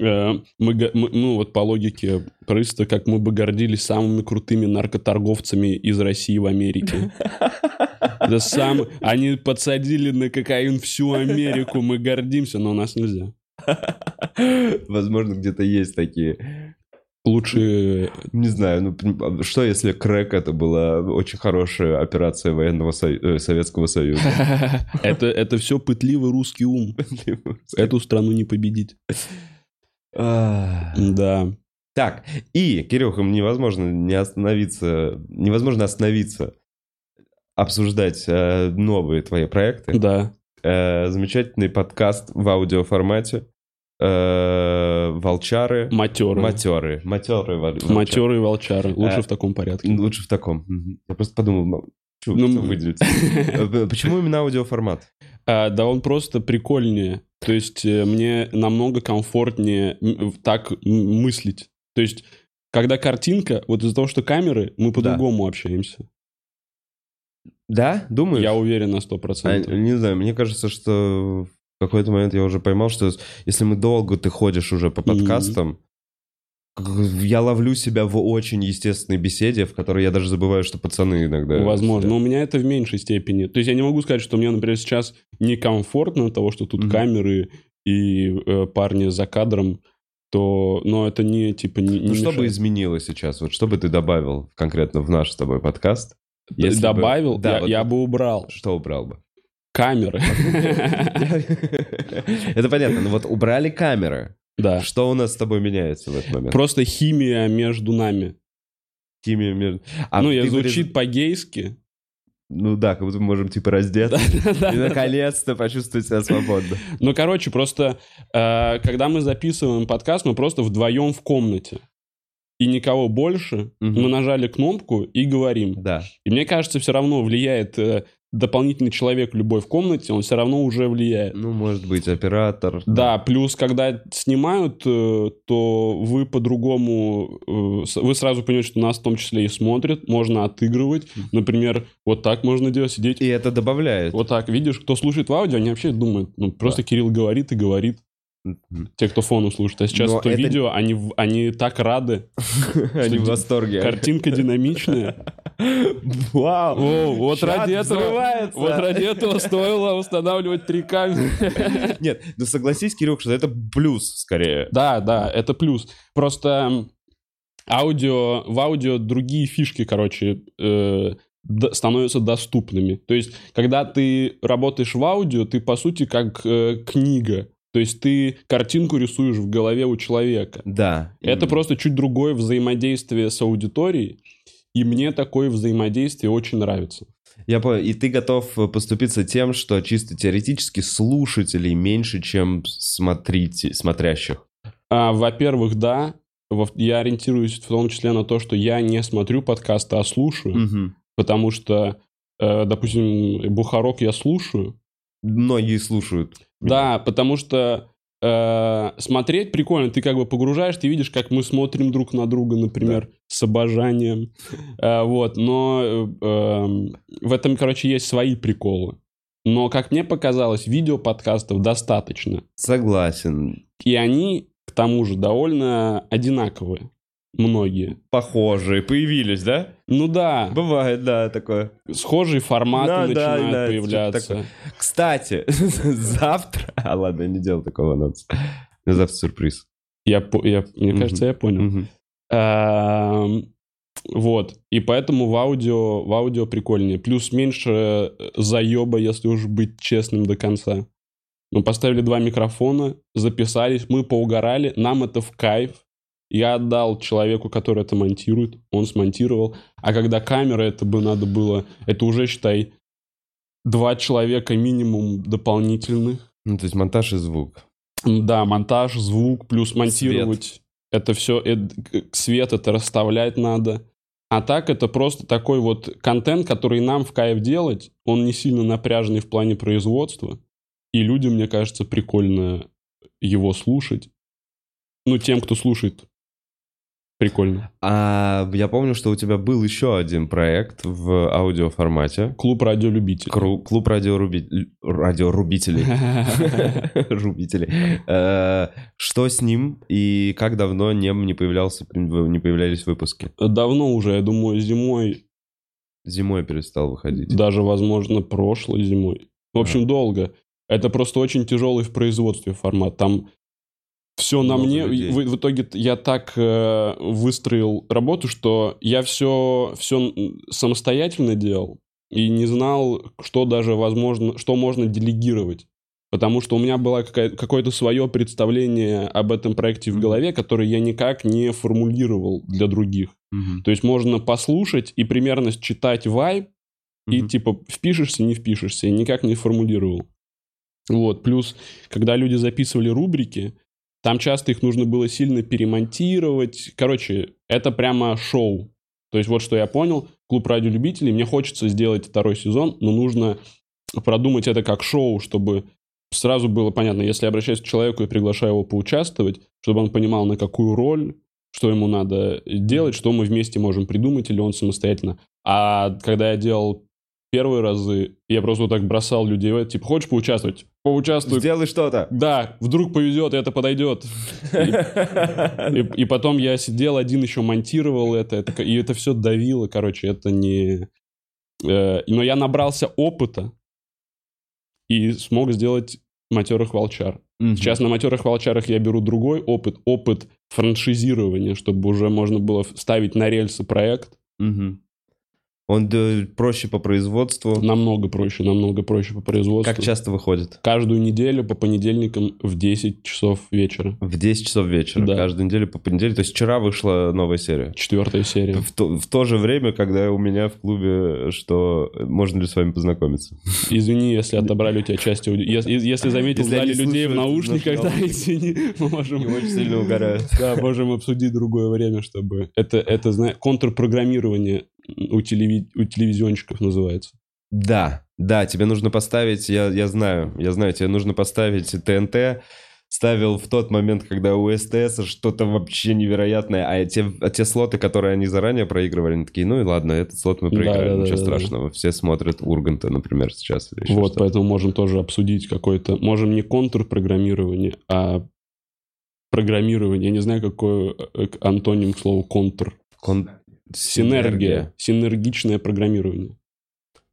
э, мы- ну вот по логике просто как мы бы гордились самыми крутыми наркоторговцами из России в Америке. Это сам... Они подсадили на кокаин всю Америку, мы гордимся, но у нас нельзя. Возможно, где-то есть такие. Лучше... Не знаю, ну пон- что если крэк это была очень хорошая операция военного Сою- э, Советского Союза? Это, это все пытливый русский ум. Эту страну не победить. А. Да. Так, и, Кирюха, невозможно не остановиться, невозможно остановиться, обсуждать э, новые твои проекты. Да. Э, замечательный подкаст в аудиоформате. Э, волчары. Матеры. Матеры. Матеры. вол- волчары. Матеры и волчары. Лучше Э, в таком порядке. Лучше в таком. Я просто подумал, чё Ну, что выделить. Э, Почему именно аудиоформат? А, да он просто прикольнее. То есть э, мне намного комфортнее так мыслить. То есть, когда картинка, вот из-за того, что камеры, мы по-другому общаемся. Да? Думаешь? Я уверен на А, 100%. не знаю, мне кажется, что в какой-то момент я уже поймал, что если мы долго ты ходишь уже по подкастам, я ловлю себя в очень естественной беседе, в которой я даже забываю, что пацаны иногда... Возможно. Но у меня это в меньшей степени. То есть я не могу сказать, что мне, например, сейчас некомфортно от того, что тут Мгм. камеры и э, парни за кадром, то... Но это не, типа, не, не Ну, что бы мешает. изменилось сейчас? Вот что бы ты добавил конкретно в наш с тобой подкаст? Если бы- Добавил, Да, я, вот я бы убрал. Что убрал бы? Камеры. Это понятно. Но вот убрали камеры. Да. Что у нас с тобой меняется в этот момент? Просто химия между нами. Химия между- А ну, я звучит по-гейски. Ну да, как будто мы можем типа раздеться и наконец-то почувствовать себя свободно. Ну, короче, просто э, когда мы записываем подкаст, мы просто вдвоем в комнате. И никого больше. Мгм. Мы нажали кнопку и говорим. Да. И мне кажется, все равно влияет э, дополнительный человек любой в комнате, он все равно уже влияет. Ну, может быть, оператор. Да, плюс, когда снимают, э, то вы по-другому, э, вы сразу понимаете, что нас в том числе и смотрят, можно отыгрывать. Например, вот так можно делать, сидеть. И это добавляет. Вот так, видишь, кто слушает в аудио, они вообще думают, ну, просто Кирилл говорит и говорит. Те, кто фоном слушает. А сейчас, Но кто это- видео, они, они так рады. Они в восторге. Картинка динамичная. Вау! О, вот ради этого, взрывается. вот ради этого стоило устанавливать три камеры. Нет, ну согласись, Кирюх, что это плюс скорее. Да, да, это плюс. Просто аудио, в аудио другие фишки, короче, э, становятся доступными. То есть, когда ты работаешь в аудио, ты, по сути, как э, книга. То есть, ты картинку рисуешь в голове у человека. Да. Это М. просто чуть другое взаимодействие с аудиторией, и мне такое взаимодействие очень нравится. Я понял. И ты готов поступиться тем, что чисто теоретически слушателей меньше, чем смотрите, смотрящих. А, во-первых, да, я ориентируюсь в том числе на то, что я не смотрю подкасты, а слушаю. Мгм. Потому что, э, допустим, Бухарок я слушаю. Многие слушают. Да, потому что э, смотреть прикольно. Ты как бы погружаешь, ты видишь, как мы смотрим друг на друга, например, с обожанием. Э, вот, но э, эм, в этом, короче, есть свои приколы. Но, как мне показалось, видео-подкастов достаточно. Согласен. И они, к тому же, довольно одинаковые. Многие. Похожие появились, да? Ну да, Бывает, да, такое. схожие форматы Да, начинают да, появляться. что-то Кстати, завтра... А ладно, я не делал такого анонса. Завтра сюрприз. Я, я, мне Мгм. кажется, я понял. Эм, Вот. И поэтому в аудио, в аудио прикольнее. Плюс меньше э, заеба, если уж быть честным до конца. Мы поставили два микрофона, записались, мы поугорали, нам это в кайф. Я отдал человеку, который это монтирует, он смонтировал. А когда камера, это бы надо было... Это уже, считай, два человека минимум дополнительных. Ну, то есть монтаж и звук. Да, монтаж, звук, плюс монтировать. Это все, свет это расставлять надо. А так это просто такой вот контент, который нам в кайф делать. Он не сильно напряженный в плане производства. И людям, мне кажется, прикольно его слушать. Ну, тем, кто слушает, прикольно. А я помню, что у тебя был еще один проект в аудиоформате. Клуб радиолюбителей. Кру- Клуб радиоруби- радиорубителей. Рубителей. Э, Что с ним и как давно не, не, появлялся, не появлялись выпуски? Давно уже, я думаю, зимой, Зимой перестал выходить. даже, возможно, прошлой зимой. В общем, долго. Это просто очень тяжелый в производстве формат. Там все на мне. людей. В, в итоге я так э, выстроил работу, что я все, все самостоятельно делал и не знал, что даже возможно, что можно делегировать. Потому что у меня было какое-то свое представление об этом проекте в голове, которое я никак не формулировал для других. Мгм. То есть можно послушать и примерно считать вайб, и Мгм. типа впишешься, не впишешься, и никак не формулировал. Вот, плюс, когда люди записывали рубрики, там часто их нужно было сильно перемонтировать. Короче, это прямо шоу. То есть вот что я понял, клуб радиолюбителей, мне хочется сделать второй сезон, но нужно продумать это как шоу, чтобы сразу было понятно, если я обращаюсь к человеку и приглашаю его поучаствовать, чтобы он понимал, на какую роль, что ему надо делать, что мы вместе можем придумать, или он самостоятельно. А когда я делал первые разы, я просто вот так бросал людей, типа, хочешь поучаствовать? Поучаствуй. Сделай что-то. Да, вдруг повезет, и это подойдет. И, и потом я сидел один еще монтировал это, это и это все давило, короче, это не... э, но я набрался опыта и смог сделать матерых волчар. Мгм. Сейчас на матерых волчарах я беру другой опыт, опыт франшизирования, чтобы уже можно было ставить на рельсы проект. Мгм. Он проще по производству. Намного проще, намного проще по производству. Как часто выходит? Каждую неделю по понедельникам в 10 часов вечера. В 10 часов вечера. Да. Каждую неделю по понедельникам. То есть вчера вышла новая серия. Четвертая серия. В то, в то же время, когда у меня в клубе, что можно ли с вами познакомиться? Извини, если отобрали у тебя часть ауди- Если, если заметил Если они людей в наушниках, да, извини, мы можем... И очень сильно угорают. Да, можем обсудить другое время, чтобы... Это, это знаешь, контрпрограммирование у, телеви- у телевизионщиков называется. Да, да, тебе нужно поставить, я, я знаю, я знаю, тебе нужно поставить ТНТ, ставил в тот момент, когда у СТС что-то вообще невероятное, а те, а те слоты, которые они заранее проигрывали, они такие, ну и ладно, этот слот мы Да, проиграли, да, да, ничего да, страшного. Все смотрят Урганта, например, сейчас. или Вот, поэтому можем тоже обсудить какой-то... Можем не контрпрограммирование, а программирование. Я не знаю, какой э, антоним к слову контр. Кон- Синергия. Синергичное программирование.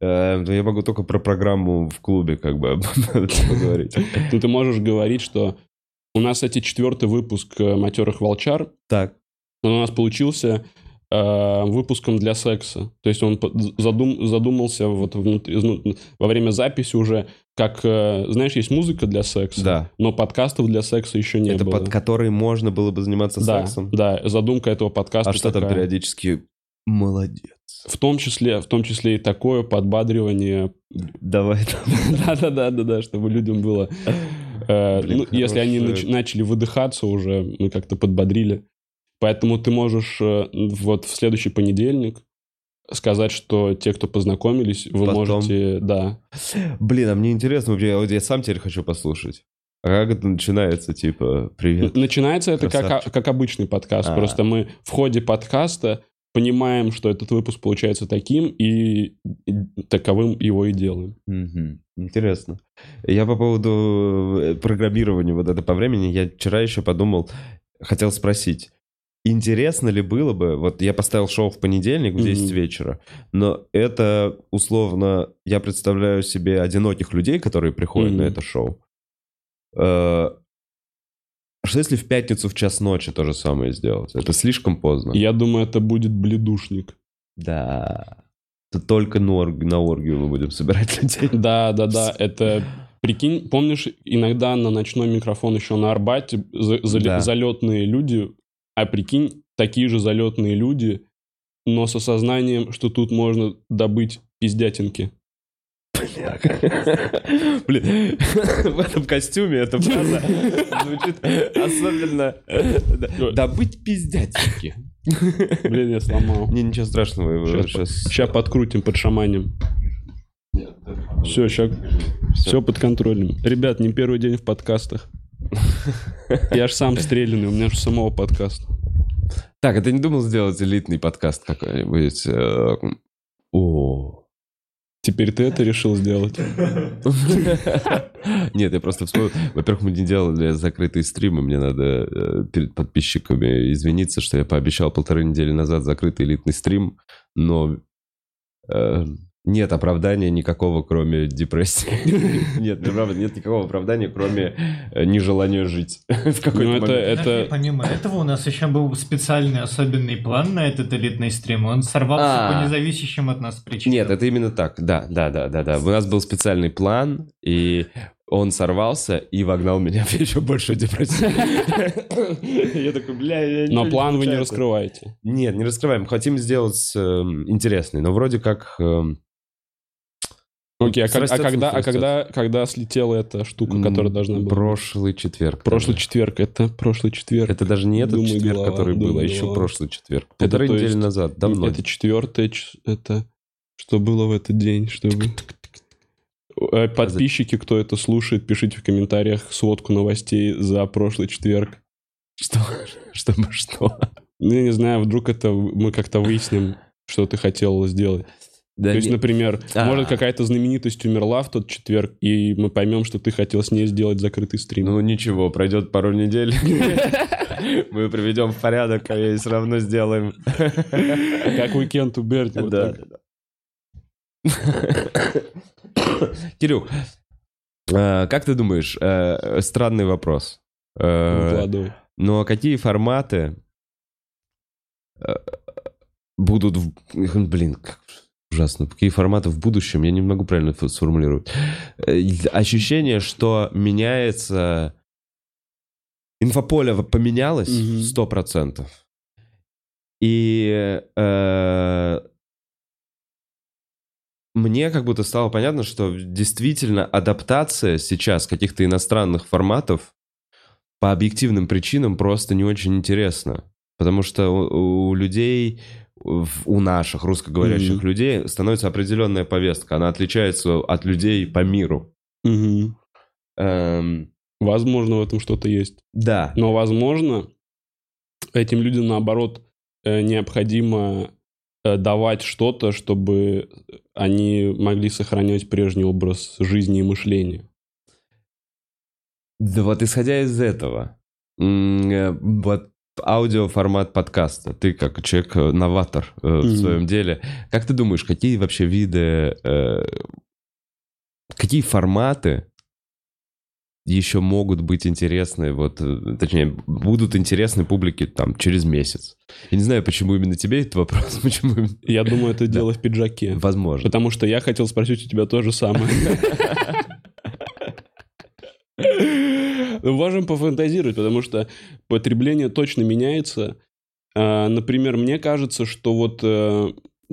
Э, ну, я могу только про программу в клубе как бы поговорить. Ну, ты можешь говорить, что у нас, кстати, четвертый выпуск э, «Матерых волчар», Так, он у нас получился выпуском для секса. То есть он задум, задумался вот внутри, ну, во время записи уже, как, э, знаешь, есть музыка для секса, да. но подкастов для секса еще не Это было. под который можно было бы заниматься да, сексом. да, задумка этого подкаста А что там такая. периодически? Молодец. В том числе, в том числе и такое подбадривание. Давай. Да-да-да-да-да, чтобы людям было... э, Блин, ну, если они нач- начали выдыхаться уже, мы как-то подбодрили. Поэтому ты можешь э, вот в следующий понедельник сказать, что те, кто познакомились, вы Потом. можете... Да. Блин, а мне интересно, вот я сам теперь хочу послушать. А как это начинается, типа, привет? Начинается это как, Красавчик. как обычный подкаст. А. Просто мы в ходе подкаста понимаем, что этот выпуск получается таким, и таковым его и делаем. Мгм. Интересно. Я по поводу э, программирования вот это по времени, я вчера еще подумал, хотел спросить, интересно ли было бы, вот я поставил шоу в понедельник в 10 Мгм. вечера, но это условно, я представляю себе одиноких людей, которые приходят Мгм. на это шоу. Э, Что если в пятницу в час ночи то же самое сделать? Это слишком поздно. Я думаю, это будет бледушник. Да. Это только на, орг- на оргию мы будем собирать людей. Да, да, да, это... Прикинь, помнишь, иногда на ночной микрофон еще на Арбате за- зале- Да. залетные люди, а прикинь, такие же залетные люди, но с осознанием, что тут можно добыть пиздятинки. Блин, в этом костюме эта фраза звучит особенно... Добыть пиздятинки. Блин, я сломал. Не, ничего страшного. Сейчас... сейчас подкрутим, подшаманим. Все, сейчас все под контролем. Ребят, не первый день в подкастах. Я ж сам стрелянный, у меня же самого подкаст. Так, а ты не думал сделать элитный подкаст какой-нибудь? э, О. Теперь ты это решил сделать? Нет, я просто вспомнил. Во-первых, мы не делали закрытые стримы. Мне надо э, перед подписчиками извиниться, что я пообещал полторы недели назад закрытый элитный стрим, но э, нет оправдания никакого, кроме депрессии. Нет, правда, нет никакого оправдания, кроме э, нежелания жить в какой-то Ну, это, момент. Это... Помимо этого, у нас еще был специальный особенный план на этот элитный стрим. Он сорвался А. по независящим от нас причинам. Нет, это именно так. Да, да, да, да, да. У нас был специальный план, и он сорвался и вогнал меня в еще большую депрессию. Я такой, бля, я Но план вы не раскрываете. Нет, не раскрываем. Хотим сделать эм, интересный, но вроде как... Окей, а, как- а когда, а когда, когда слетела эта штука, которая должна была? Прошлый четверг. Прошлый четверг, это прошлый четверг. Это даже не этот Думай, четверг, голова, который был, а еще прошлый четверг. Это Полторы то недели есть назад, давно. Это четвертое, это что было в этот день, чтобы... Э, Подписчики, кто это слушает, пишите в комментариях сводку новостей за прошлый четверг. Что? Чтобы что? Ну, я не знаю, вдруг это мы как-то выясним, что ты хотел сделать. Да То есть, не- например, А. может, какая-то знаменитость умерла в тот четверг, и мы поймем, что ты хотел с ней сделать закрытый стрим. Ну ничего, пройдет пару недель. Мы приведем в порядок, и все равно сделаем. Как уикенд у Берти. Да. Кирюх, э, как ты думаешь, э, странный вопрос. Э. Но какие форматы э, будут... в- Блин, как- ужасно. Какие форматы в будущем, я не могу правильно сформулировать. Э, Ощущение, что меняется... Инфополе поменялось сто процентов. И э, мне как будто стало понятно, что действительно адаптация сейчас каких-то иностранных форматов по объективным причинам просто не очень интересна. Потому что у, у людей, у наших русскоговорящих Мгм. людей становится определенная повестка. Она отличается от людей по миру. Мгм. Эм, Возможно, в этом что-то есть. да. Но, возможно, этим людям, наоборот, э, необходимо э, давать что-то, чтобы они могли сохранять прежний образ жизни и мышления. Да вот исходя из этого, э, вот аудиоформат подкаста, ты как человек-новатор э, в Мгм. своем деле, как ты думаешь, какие вообще виды, э, какие форматы еще могут быть интересны, вот, э, точнее, будут интересны публике там через месяц? Я не знаю, почему именно тебе этот вопрос, почему Я думаю, это Да. дело в пиджаке. Возможно. Потому что я хотел спросить у тебя то же самое. Можем пофантазировать, потому что потребление точно меняется. А, Например, мне кажется, что вот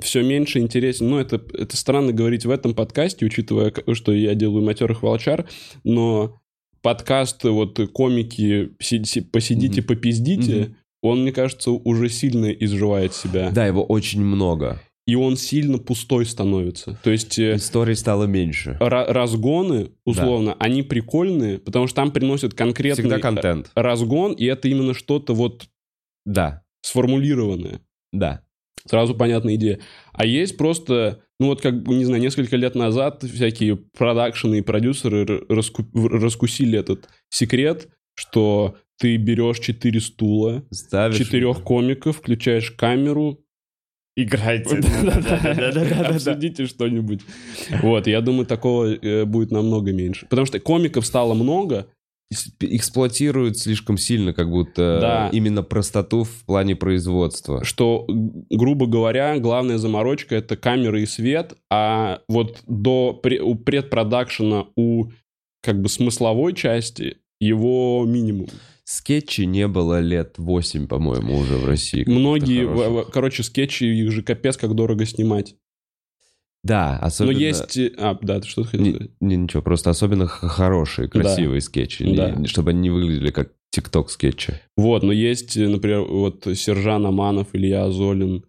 все меньше интересен. Ну, это, это странно говорить в этом подкасте, учитывая, что я делаю матерых волчар, но подкаст вот комики си- си- посидите, Мгм. попиздите, Мгм. он, мне кажется, уже сильно изживает себя. Да, его очень много. И он сильно пустой становится. То есть... э, Историй стало меньше. ра- разгоны, условно, они прикольные, потому что там приносят конкретный Всегда контент. разгон, и это именно что-то вот Да, сформулированное. да. Сразу понятная идея. А есть просто, ну вот как, не знаю, несколько лет назад всякие продакшены и продюсеры раску- раскусили этот секрет, что ты берешь четыре стула, Ставишь... четырех комиков, включаешь камеру, Играйте. Обсудите что-нибудь. Вот, я думаю, такого э, будет намного меньше. Потому что комиков стало много, Эксплуатируют слишком сильно, как будто Да. именно простоту в плане производства. что, грубо говоря, главная заморочка — это камеры и свет, а вот до у предпродакшена, у как бы смысловой части его минимум. Скетчи не было лет 8, по-моему, уже в России. Многие, в- в- короче, скетчи, их же капец как дорого снимать. Да, особенно... Но есть... э, А, да, ты что хотел Не, сказать? не, ничего, просто особенно хорошие, красивые скетчи, не- Да. чтобы они не выглядели как тикток-скетчи. Вот, но есть, э, например, вот Сержан Аманов, Илья Золин.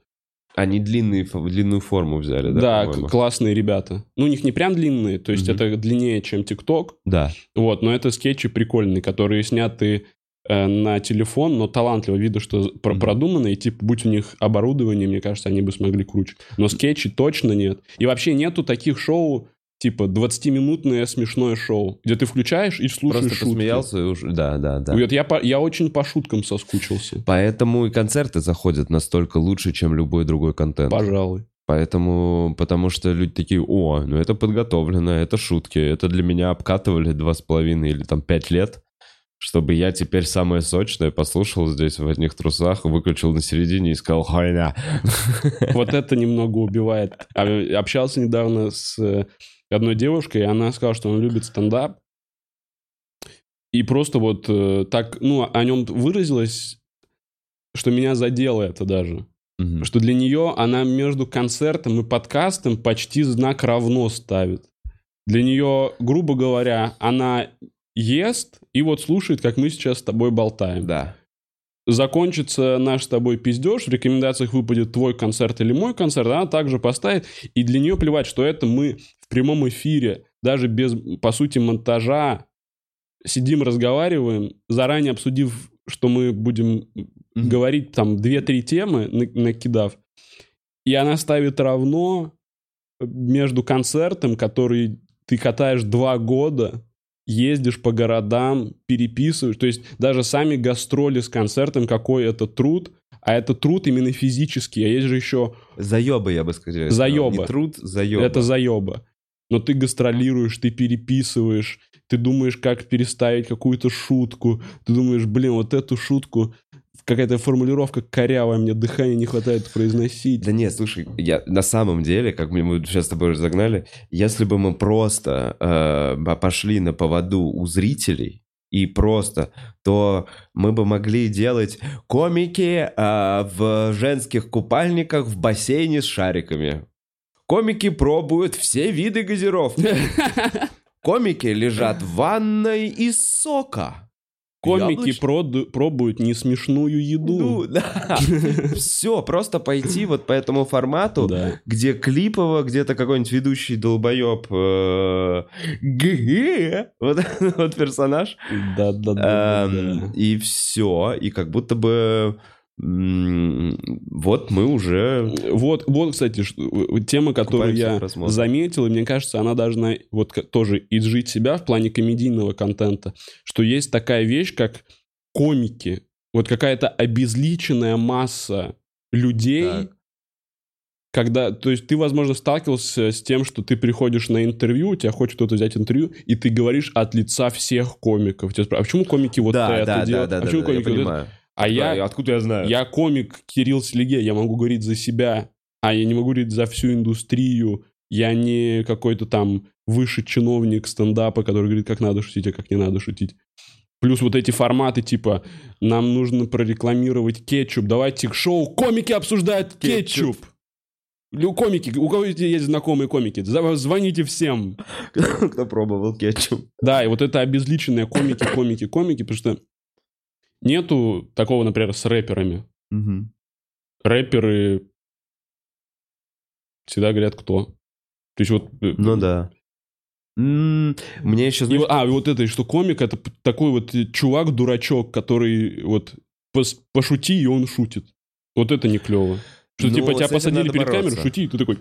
Они длинные, длинную форму взяли, да, Да, классные ребята. Ну, у них не прям длинные, то есть Мгм. это длиннее, чем ТикТок. Да. Вот, но это скетчи прикольные, которые сняты на телефон, но талантливо. Видно, что про- продумано, и типа, будь у них оборудование, мне кажется, они бы смогли круче. Но скетчи точно нет. И вообще нету таких шоу, типа 20-минутное смешное шоу, где ты включаешь и слушаешь Просто шутки. посмеялся и уже... Да, да, да. Вот я, по- я очень по шуткам соскучился. Поэтому и концерты заходят настолько лучше, чем любой другой контент. Пожалуй. Поэтому, потому что люди такие, о, ну это подготовлено, это шутки, это для меня обкатывали два с половиной или там пять лет, чтобы я теперь самое сочное послушал здесь в одних трусах, выключил на середине и сказал «Хайня». Вот это немного убивает. А, Общался недавно с э, одной девушкой, и она сказала, что она любит стендап. И просто вот э, так, ну, о нем выразилось, что меня задело это даже. Мгм. Что для нее она между концертом и подкастом почти знак равно ставит. Для нее, грубо говоря, она ест и вот слушает, как мы сейчас с тобой болтаем Да. закончится наш с тобой пиздеж, в рекомендациях выпадет твой концерт или мой концерт, она также поставит. И для нее плевать, что это мы в прямом эфире, даже без, по сути, монтажа, сидим, разговариваем, заранее обсудив, что мы будем Мгм. говорить там 2-3 темы, на- накидав. И она ставит равно между концертом, который ты катаешь два года, ездишь по городам, переписываешь. То есть даже сами гастроли с концертом, какой это труд, а это труд именно физический. А есть же еще Заеба, я бы сказал. Заеба. Не труд, заеба. это заеба. Но ты гастролируешь, ты переписываешь, ты думаешь, как переставить какую-то шутку. Ты думаешь, блин, вот эту шутку какая-то формулировка корявая, мне дыхания не хватает произносить. Да нет, слушай, я на самом деле, как мы, сейчас с тобой разогнали, если бы мы просто э, пошли на поводу у зрителей и просто, то мы бы могли делать комики э, в женских купальниках в бассейне с шариками. Комики пробуют все виды газировки. Комики лежат в ванной из сока. Комики проду- пробуют несмешную еду. Ну, да. Все, просто пойти вот по этому формату, Да. где клипово, где-то какой-нибудь ведущий долбоеб э, вот вот персонаж, Да, да, да. Эм, и все, и как будто бы вот мы уже Вот, вот, кстати, э, тема, которую я просмотре. заметил, и мне кажется, она должна вот тоже изжить себя в плане комедийного контента, что есть такая вещь, как комики. Вот какая-то обезличенная масса людей, Так. когда, то есть ты, возможно, сталкивался с тем, что ты приходишь на интервью, у тебя хочет кто-то взять интервью, и ты говоришь от лица всех комиков. Тебя спрашивают, а почему комики вот да, это да, делают? да, а да, почему да, я комики вот это?» А я, Да, откуда я знаю? я комик Кирилл Слеге, я могу говорить за себя, а я не могу говорить за всю индустрию. Я не какой-то там высший чиновник стендапа, который говорит, как надо шутить, а как не надо шутить. Плюс вот эти форматы, типа, нам нужно прорекламировать кетчуп, давайте к шоу «Комики обсуждают кетчуп». Кетчуп. Лю- Комики, у кого есть знакомые комики, звоните всем. Кто пробовал кетчуп? Да, и вот это обезличенные комики, комики, комики, потому что нету такого, например, с рэперами. Мгм. рэперы всегда говорят кто. То есть вот... э, Ну да. М, Мне еще, знаешь, а, и вот это, что комик, это такой вот э, чувак-дурачок, который вот пос- пошути, и он шутит. Вот это не клево. Что Ну, типа тебя посадили перед камерой, бороться. шути, и ты такой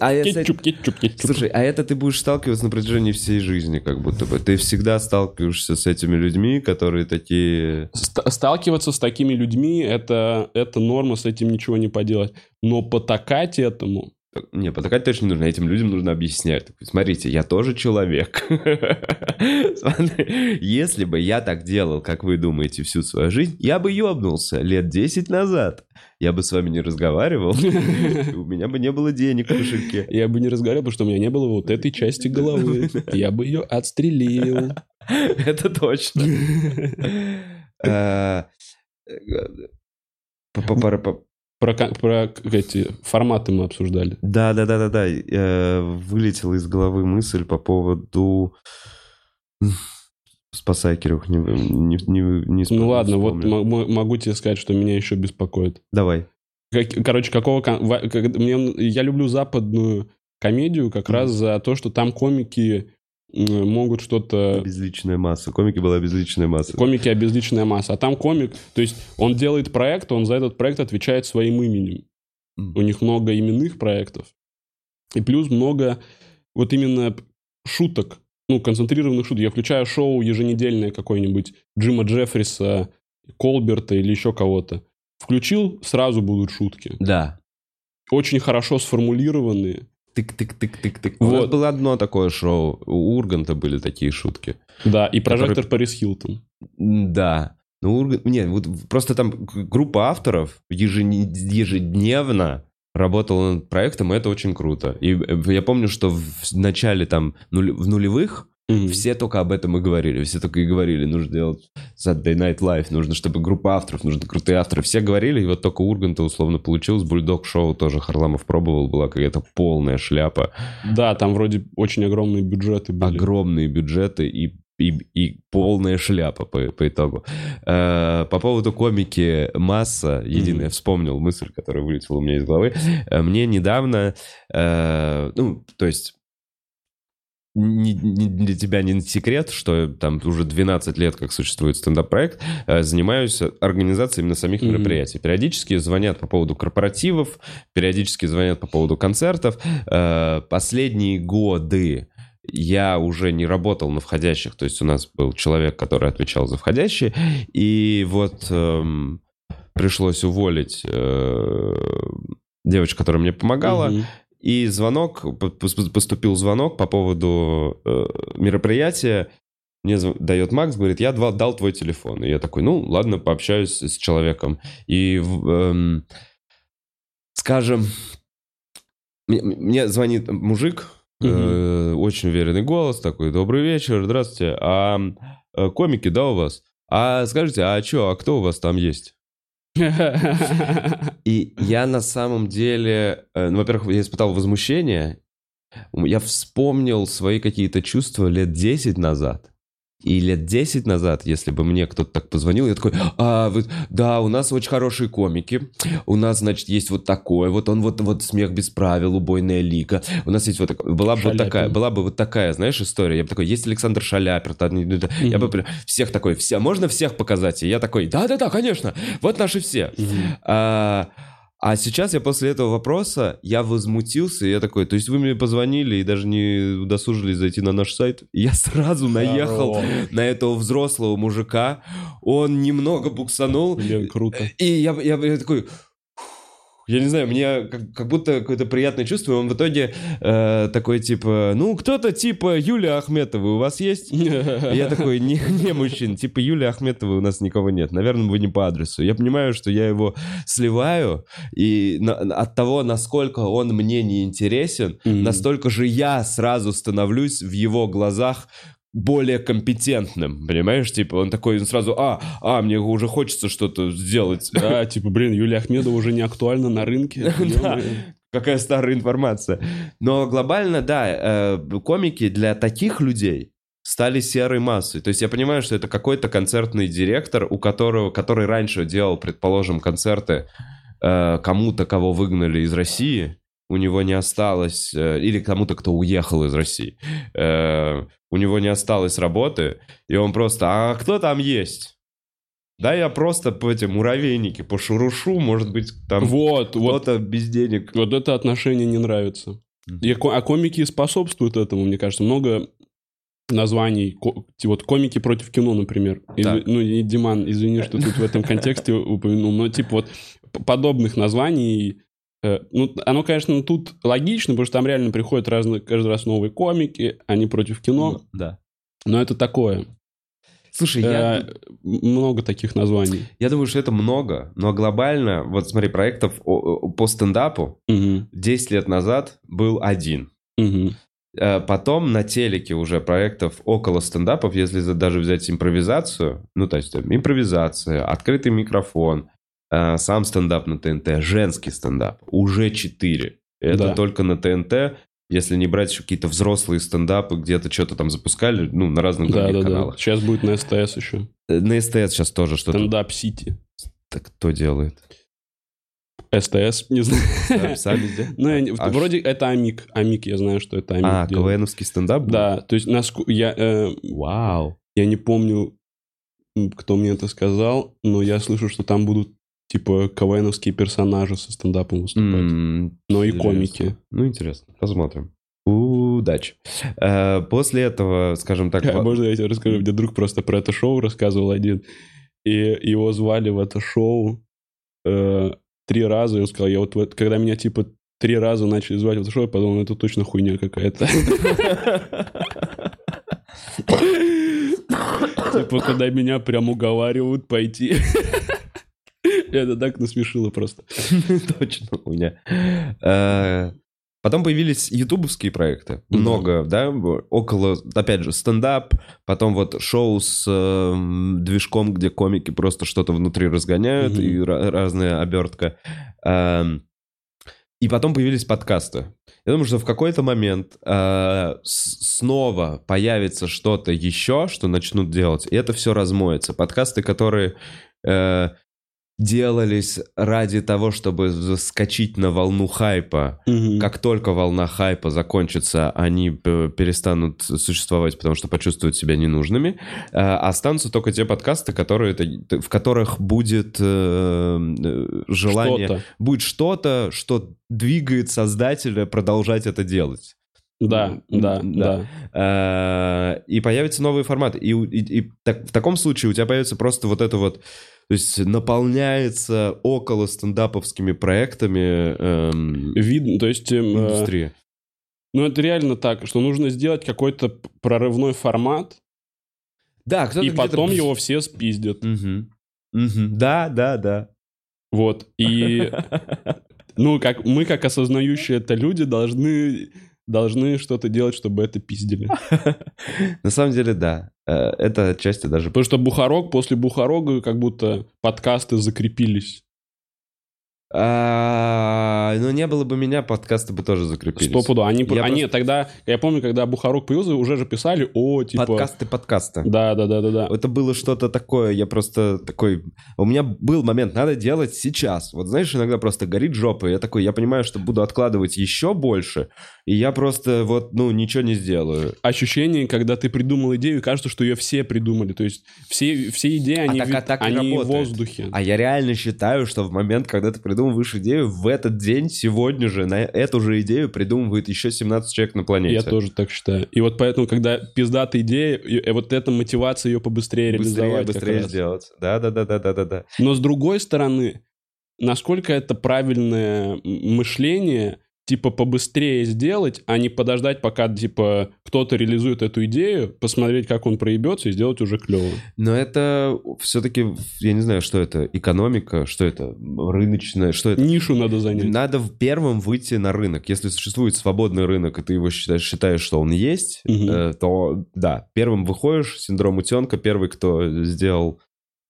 а я, кстати, кетчуп, кетчуп, кетчуп. Слушай, а это ты будешь сталкиваться на протяжении всей жизни, как будто бы. Ты всегда сталкиваешься с этими людьми, которые такие... Ст- сталкиваться с такими людьми это, это норма, с этим ничего не поделать. Но потакать этому, Не, потакать точно не нужно. Этим людям нужно объяснять. Смотрите, я тоже человек. Если бы я так делал, как вы думаете, всю свою жизнь, я бы ёбнулся лет 10 назад. Я бы с вами не разговаривал. У меня бы не было денег в кошельке. я бы не разговаривал, потому что у меня не было вот этой части головы. Я бы ее отстрелил. Это точно. Про, про эти форматы мы обсуждали. Да, да, да, да, да. Э, Вылетела из головы мысль по поводу. Спасай, Кирюх, не, не, не, не Ну ладно, вот м- м- могу тебе сказать, что меня еще беспокоит. Давай. Короче, какого... мне, я люблю западную комедию как Мгм. раз за то, что там комики могут что-то... Обезличенная масса. Комики была обезличенная масса. Комики обезличенная масса. А там комик, то есть он делает проект, он за этот проект отвечает своим именем. М. У них много именных проектов. И плюс много вот именно шуток, ну, концентрированных шуток. Я включаю шоу еженедельное какое-нибудь Джима Джеффриса, Колберта или еще кого-то. Включил, сразу будут шутки. Да. Очень хорошо сформулированные. Тык-тык-тык-тык-тык. У Вот. нас было одно такое шоу. У Урганта были такие шутки. Да, и прожектор Который- Парис Хилтон. Да. Ну, Ургант... Нет, вот просто там группа авторов ежедневно работала над проектом, и это очень круто. И э, я помню, что в начале там, нуль- в нулевых, Мгм. все только об этом и говорили. Все только и говорили, нужно делать Saturday Night Live, нужно, чтобы группа авторов, нужны крутые авторы. Все говорили, и вот только Урганта условно получилось. Бульдог шоу тоже Харламов пробовал, была какая-то полная шляпа. Да, там вроде очень огромные бюджеты были. огромные бюджеты и, и, и полная шляпа по, по итогу. Э, по поводу комики «Масса», единое, Мгм. вспомнил мысль, которая вылетела у меня из головы. Э, Мне недавно, э, ну, то есть... не- не- для тебя не секрет, что там уже 12 лет, как существует стендап-проект, э, занимаюсь организацией именно самих Мгм. мероприятий. Периодически звонят по поводу корпоративов, периодически звонят по поводу концертов. Э, Последние годы я уже не работал на входящих, то есть у нас был человек, который отвечал за входящие, и вот эм, пришлось уволить э, девочку, которая мне помогала, Мгм. И звонок, по- пос- поступил звонок по поводу э, мероприятия, мне дает Макс, говорит, я два- дал твой телефон. И я такой, ну, ладно, пообщаюсь с человеком. И, эм, скажем, мне, мне звонит мужик, э, очень уверенный голос, такой, добрый вечер, здравствуйте, а э, комики, да, у вас? А скажите, а что, а кто у вас там есть? И я на самом деле, э, ну, во-первых, я испытал возмущение, я вспомнил свои какие-то чувства лет 10 назад. И лет 10 назад, если бы мне кто-то так позвонил, я такой, а, вы- да, у нас очень хорошие комики, у нас, значит, есть вот такое, вот он вот, вот смех без правил, убойная лика, у нас есть вот такое, была бы вот такая, была бы вот такая, знаешь, история, я бы такой, есть Александр Шаляпер, та- я бы всех такой, все, можно всех показать? И я такой, да-да-да, конечно, вот наши все. А, а сейчас я после этого вопроса, я возмутился, и я такой, то есть вы мне позвонили и даже не удосужились зайти на наш сайт? И я сразу наехал Хорош. на этого взрослого мужика, он немного буксанул, Блин, круто. и я, я, я такой... Я не знаю, мне как, как будто какое-то приятное чувство. и Он в итоге э, такой типа, ну кто-то типа Юлия Ахметова у вас есть? Я такой, не, не мужчин, типа Юлии Ахметовой у нас никого нет. Наверное, вы не по адресу. Я понимаю, что я его сливаю, и на- от того, насколько он мне не интересен, Мгм. настолько же я сразу становлюсь в его глазах более компетентным, понимаешь? Типа он такой он сразу, а, а, мне уже хочется что-то сделать. Да, типа, блин, Юлия Ахмедова уже не актуальна на рынке. Какая старая информация. Но глобально, да, э, комики для таких людей стали серой массой. То есть я понимаю, что это какой-то концертный директор, у которого, который раньше делал, предположим, концерты э, кому-то, кого выгнали из России, у него не осталось, э, или кому-то, кто уехал из России, э, у него не осталось работы, и он просто, а кто там есть? Да, я просто по эти муравейники пошурушу, может быть, там Вот, вот, кто-то без денег. вот это отношение не нравится. И а комики способствуют этому, мне кажется. Много названий. Вот комики против кино, например. Так. ну, и Диман, извини, что тут в этом контексте упомянул. Но типа вот подобных названий... э, Ну, оно, конечно, тут логично, потому что там реально приходят разные, каждый раз новые комики, они против кино, Да. но это такое. Слушай, я, Э, много таких названий. я думаю, что это много, но глобально, вот смотри, проектов по стендапу Мгм, 10 лет назад был один. Э, Потом на телеке уже проектов около стендапов, если даже взять импровизацию, ну, то есть э, импровизация, открытый микрофон, сам стендап на ТНТ, женский стендап, уже 4. Это Да. только на ТНТ, если не брать еще какие-то взрослые стендапы, где-то что-то там запускали, ну, на разных Да, других да, да. каналах. Сейчас будет на СТС еще. Э, На СТС сейчас тоже что-то Стендап Сити. Так кто делает? СТС, не знаю. Сами-? Ну, А вроде это Амик. Амик, я знаю, что это Амик. А, делает. КВНовский стендап? был? Да, то есть наско- я, э, Вау. я не помню, кто мне это сказал, но я слышу, что там будут типа КВНовские персонажи со стендапом выступать. М, Но и комики. Ну, интересно. Посмотрим. Удачи. Э, После этого, скажем так... Можно я тебе расскажу? Мне друг просто про это шоу рассказывал один. И его звали в это шоу э, три раза. И он сказал, я вот, в это- когда меня типа три раза начали звать в это шоу, я подумал, ну, это точно хуйня какая-то. Типа, когда меня прям уговаривают пойти. Это так насмешило просто. Точно у меня. Э, Потом появились ютубовские проекты. Много, да? Около, опять же, стендап. Потом вот шоу с э, движком, где комики просто что-то внутри разгоняют. И ра- разная обертка. Эм, И потом появились подкасты. Я думаю, что в какой-то момент э, снова появится что-то еще, что начнут делать, и это все размоется. Подкасты, которые э, делались ради того, чтобы заскочить на волну хайпа. Как только волна хайпа закончится, они п- перестанут существовать, потому что почувствуют себя ненужными. Э, Останутся только те подкасты, которые, в которых будет э, э, желание Что-то. будет что-то, что двигает создателя продолжать это делать. Да, да, Да. да. Э, И появятся новые форматы. И, и- и так- в таком случае у тебя появится просто вот это вот, то есть наполняется около стендаповскими проектами эм, Видно, то есть... эм, э, индустрия. Ну, это реально так, что нужно сделать какой-то прорывной формат, Да, кто-то И потом его все спиздят. Мгм. Мгм. Да, да, да. Вот. И, ну, как мы, как осознающие это люди, должны, должны что-то делать, чтобы это пиздили. На самом деле, да. Э, Это отчасти даже... Потому что Бухарок, после Бухарога как будто подкасты закрепились. А, Ну, не было бы меня, подкасты бы тоже закрепились. Стопудово. Они, Я они просто- тогда, я помню, когда Бухарок появился, уже же писали, о, типа... Подкасты подкаста. Да, да, да, да, да. Это было что-то такое, я просто такой... У меня был момент, надо делать сейчас. Вот знаешь, иногда просто горит жопа, я такой, я понимаю, что буду откладывать еще больше, и я просто вот, ну, ничего не сделаю. Ощущение, когда ты придумал идею, и кажется, что ее все придумали. То есть все, все идеи, они, так- ви- а так они в воздухе. А я реально считаю, что в момент, когда ты придумываешь идею, в этот день, сегодня же, на эту же идею придумывает еще 17 человек на планете. Я тоже так считаю. И вот поэтому, когда пиздатая идея, и, и вот эта мотивация ее побыстрее Быстрее, реализовать. быстрее сделать. Да-да-да-да-да-да. Но с другой стороны, насколько это правильное мышление, типа побыстрее сделать, а не подождать, пока типа кто-то реализует эту идею, посмотреть, как он проебется, и сделать уже клево. Но это все-таки, я не знаю, что это, экономика, что это, рыночная, что это. Нишу надо занять. Надо в первым выйти на рынок. Если существует свободный рынок, и ты его считаешь, считаешь что он есть, Мгм. э, то да, первым выходишь, синдром утенка, первый, кто сделал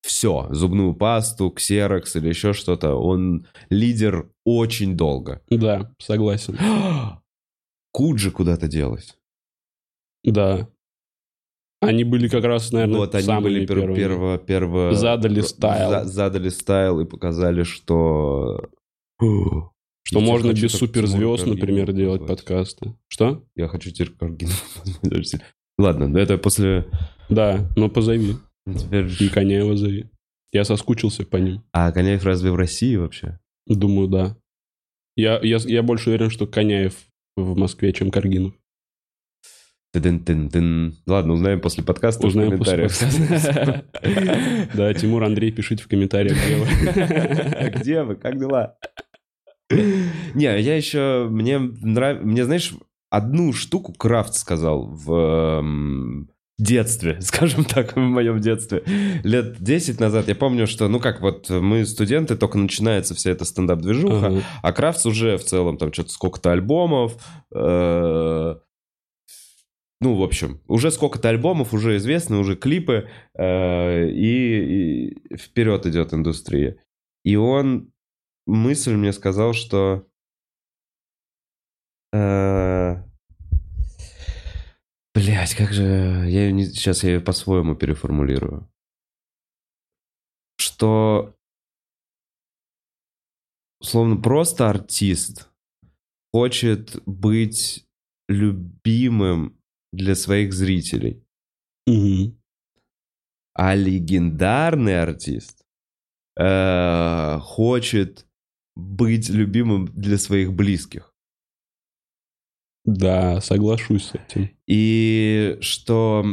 все, зубную пасту, ксерокс или еще что-то, он лидер очень долго. Да, согласен. Куджи куда-то делась. Да. Они были как раз, наверное, вот они самыми были пер- первыми. перво, перво- Задали за- стайл. задали стайл и показали, что... Что Я можно без суперзвезд, например, делать подкасты. Что? Я хочу теперь позвать. Ладно, это после... Да, ну позови. Теперь... И Коняева зови. Я соскучился по ним. А Коняев разве в России вообще? Думаю, да. Я, я, я больше уверен, что Коняев в Москве, чем Каргинов. Тын-тын-тын. Ладно, узнаем после подкаста Узнаем в после комментариях. подкаста. Да, Тимур, Андрей, пишите в комментариях, где вы. Где вы? Как дела? Не, я еще... Мне нравится... Мне, знаешь, одну штуку Крафт сказал в эм, детстве, скажем так, в моем детстве. Лет 10 назад я помню, что, ну как, вот мы студенты, только начинается вся эта стендап-движуха, Ага. а Крафтс уже в целом там что-то сколько-то альбомов, э, ну, в общем, уже сколько-то альбомов, уже известны, уже клипы, э, и, и вперед идет индустрия. И он мысль мне сказал, что Блять, как же... Я ее не... Сейчас я ее по-своему переформулирую. Что... Словно просто артист хочет быть любимым для своих зрителей. Мгм. А легендарный артист э, хочет быть любимым для своих близких. Да, соглашусь с этим. И что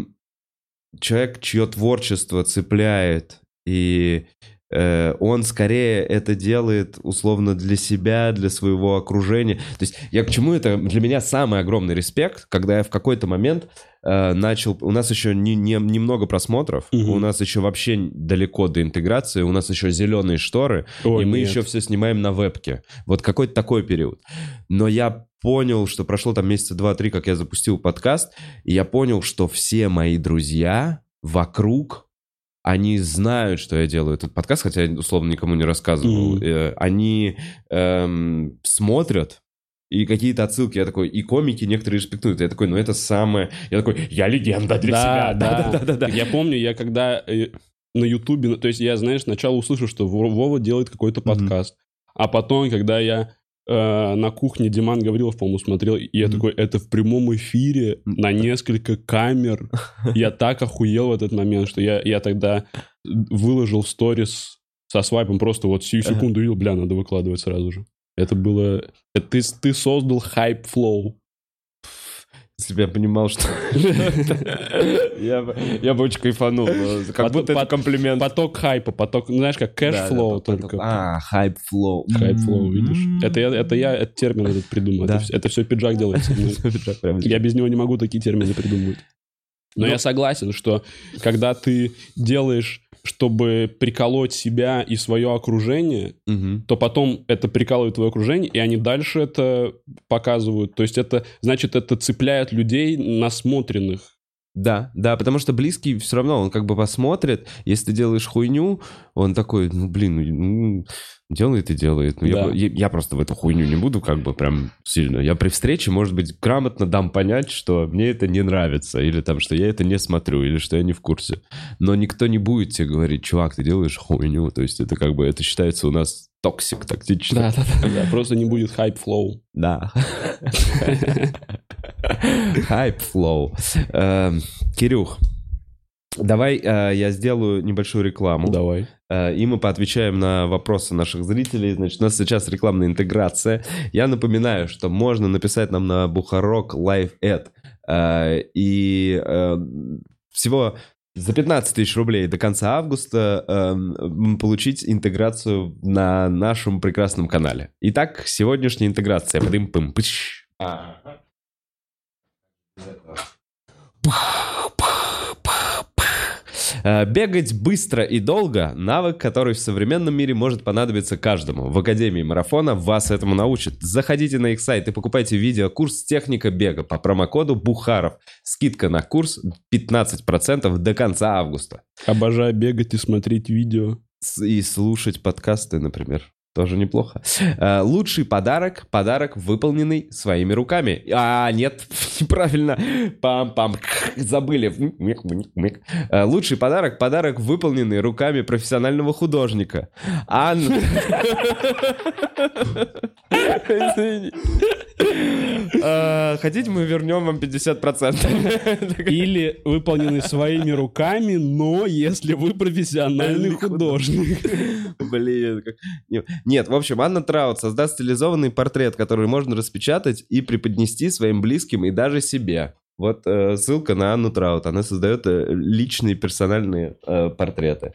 человек, чье творчество цепляет, и он скорее это делает условно для себя, для своего окружения. То есть я к чему это? Для меня самый огромный респект, когда я в какой-то момент э, начал... У нас еще не, не- немного просмотров, Мгм. у нас еще вообще далеко до интеграции, у нас еще зеленые шторы, Ой, и мы нет. еще все снимаем на вебке. Вот какой-то такой период. Но я понял, что прошло там месяца два-три, как я запустил подкаст, и я понял, что все мои друзья вокруг, они знают, что я делаю этот подкаст, хотя я, условно, никому не рассказывал. Э, Они эм, смотрят, и какие-то отсылки, я такой, и комики некоторые респектуют. Я такой, ну это самое... Я такой, я легенда для Да, себя. да. Да-да-да. Я помню, я когда э, на Ютубе, ну, то есть я, знаешь, сначала услышал, что Во- Вова делает какой-то подкаст, а потом, когда я э, на кухне Диман Гаврилов, по-моему, смотрел, и я Мгм. такой, это в прямом эфире на несколько камер. Я так охуел в этот момент, что я, я тогда выложил сторис со свайпом, просто вот сию секунду видел, бля, надо выкладывать сразу же. Это было... это ты, ты создал hype flow. Если бы я понимал, что... Я бы я бы очень кайфанул. Как Потом- будто это комплимент. Поток хайпа, поток, ну, знаешь, как Да, да, cash flow поток- только. А, hype flow. Hype flow, видишь? М-м-м. Это я, это я этот термин этот придумал. Да. Это, вс- это все пиджак делает. со мной. Прям Я без него не могу такие термины придумывать. Но Ну- я согласен, что когда ты делаешь, чтобы приколоть себя и свое окружение, Мгм. то потом это прикалывает твое окружение, и они дальше это показывают. То есть это, значит, это цепляет людей насмотренных. Да, да, потому что близкий все равно, он как бы посмотрит, если ты делаешь хуйню, он такой, ну, блин, ну, делает и делает. Ну, я, Да. я- я просто в эту хуйню не буду как бы прям сильно. Я при встрече, может быть, грамотно дам понять, что мне это не нравится, или там, что я это не смотрю, или что я не в курсе. Но никто не будет тебе говорить, чувак, ты делаешь хуйню. То есть это как бы, это считается у нас toxic тактично. да, да. Просто не будет hype flow. Да. Hype flow. Эм, Кирюх, давай э, я сделаю небольшую рекламу. Давай. Э, И мы поотвечаем на вопросы наших зрителей. Значит, у нас сейчас рекламная интеграция. Я напоминаю, что можно написать нам на Бухарог Live Ad. Э, И э, всего за 15 тысяч рублей до конца августа эм, получить интеграцию на нашем прекрасном канале. Итак, сегодняшняя интеграция. Пым-пым, пыщ. Э, Бегать быстро и долго – навык, который в современном мире может понадобиться каждому. В Академии Марафона вас этому научат. Заходите на их сайт и покупайте видеокурс «Техника бега» по промокоду «Бухаров». Скидка на курс 15% до конца августа. Обожаю бегать и смотреть видео. И слушать подкасты, например. Тоже неплохо. Э, Лучший подарок – подарок, выполненный своими руками. А, нет, неправильно. Пам-пам. Забыли. Э, Лучший подарок – подарок, выполненный руками профессионального художника. Анна... Э, Хотите, мы вернем вам 50%? Или выполнены своими руками, но если вы профессиональный художник. Блин, Нет, в общем, Анна Траут создаст стилизованный портрет, который можно распечатать и преподнести своим близким и даже себе. Вот э, ссылка на Анну Траут. Она создает э, личные персональные э, портреты.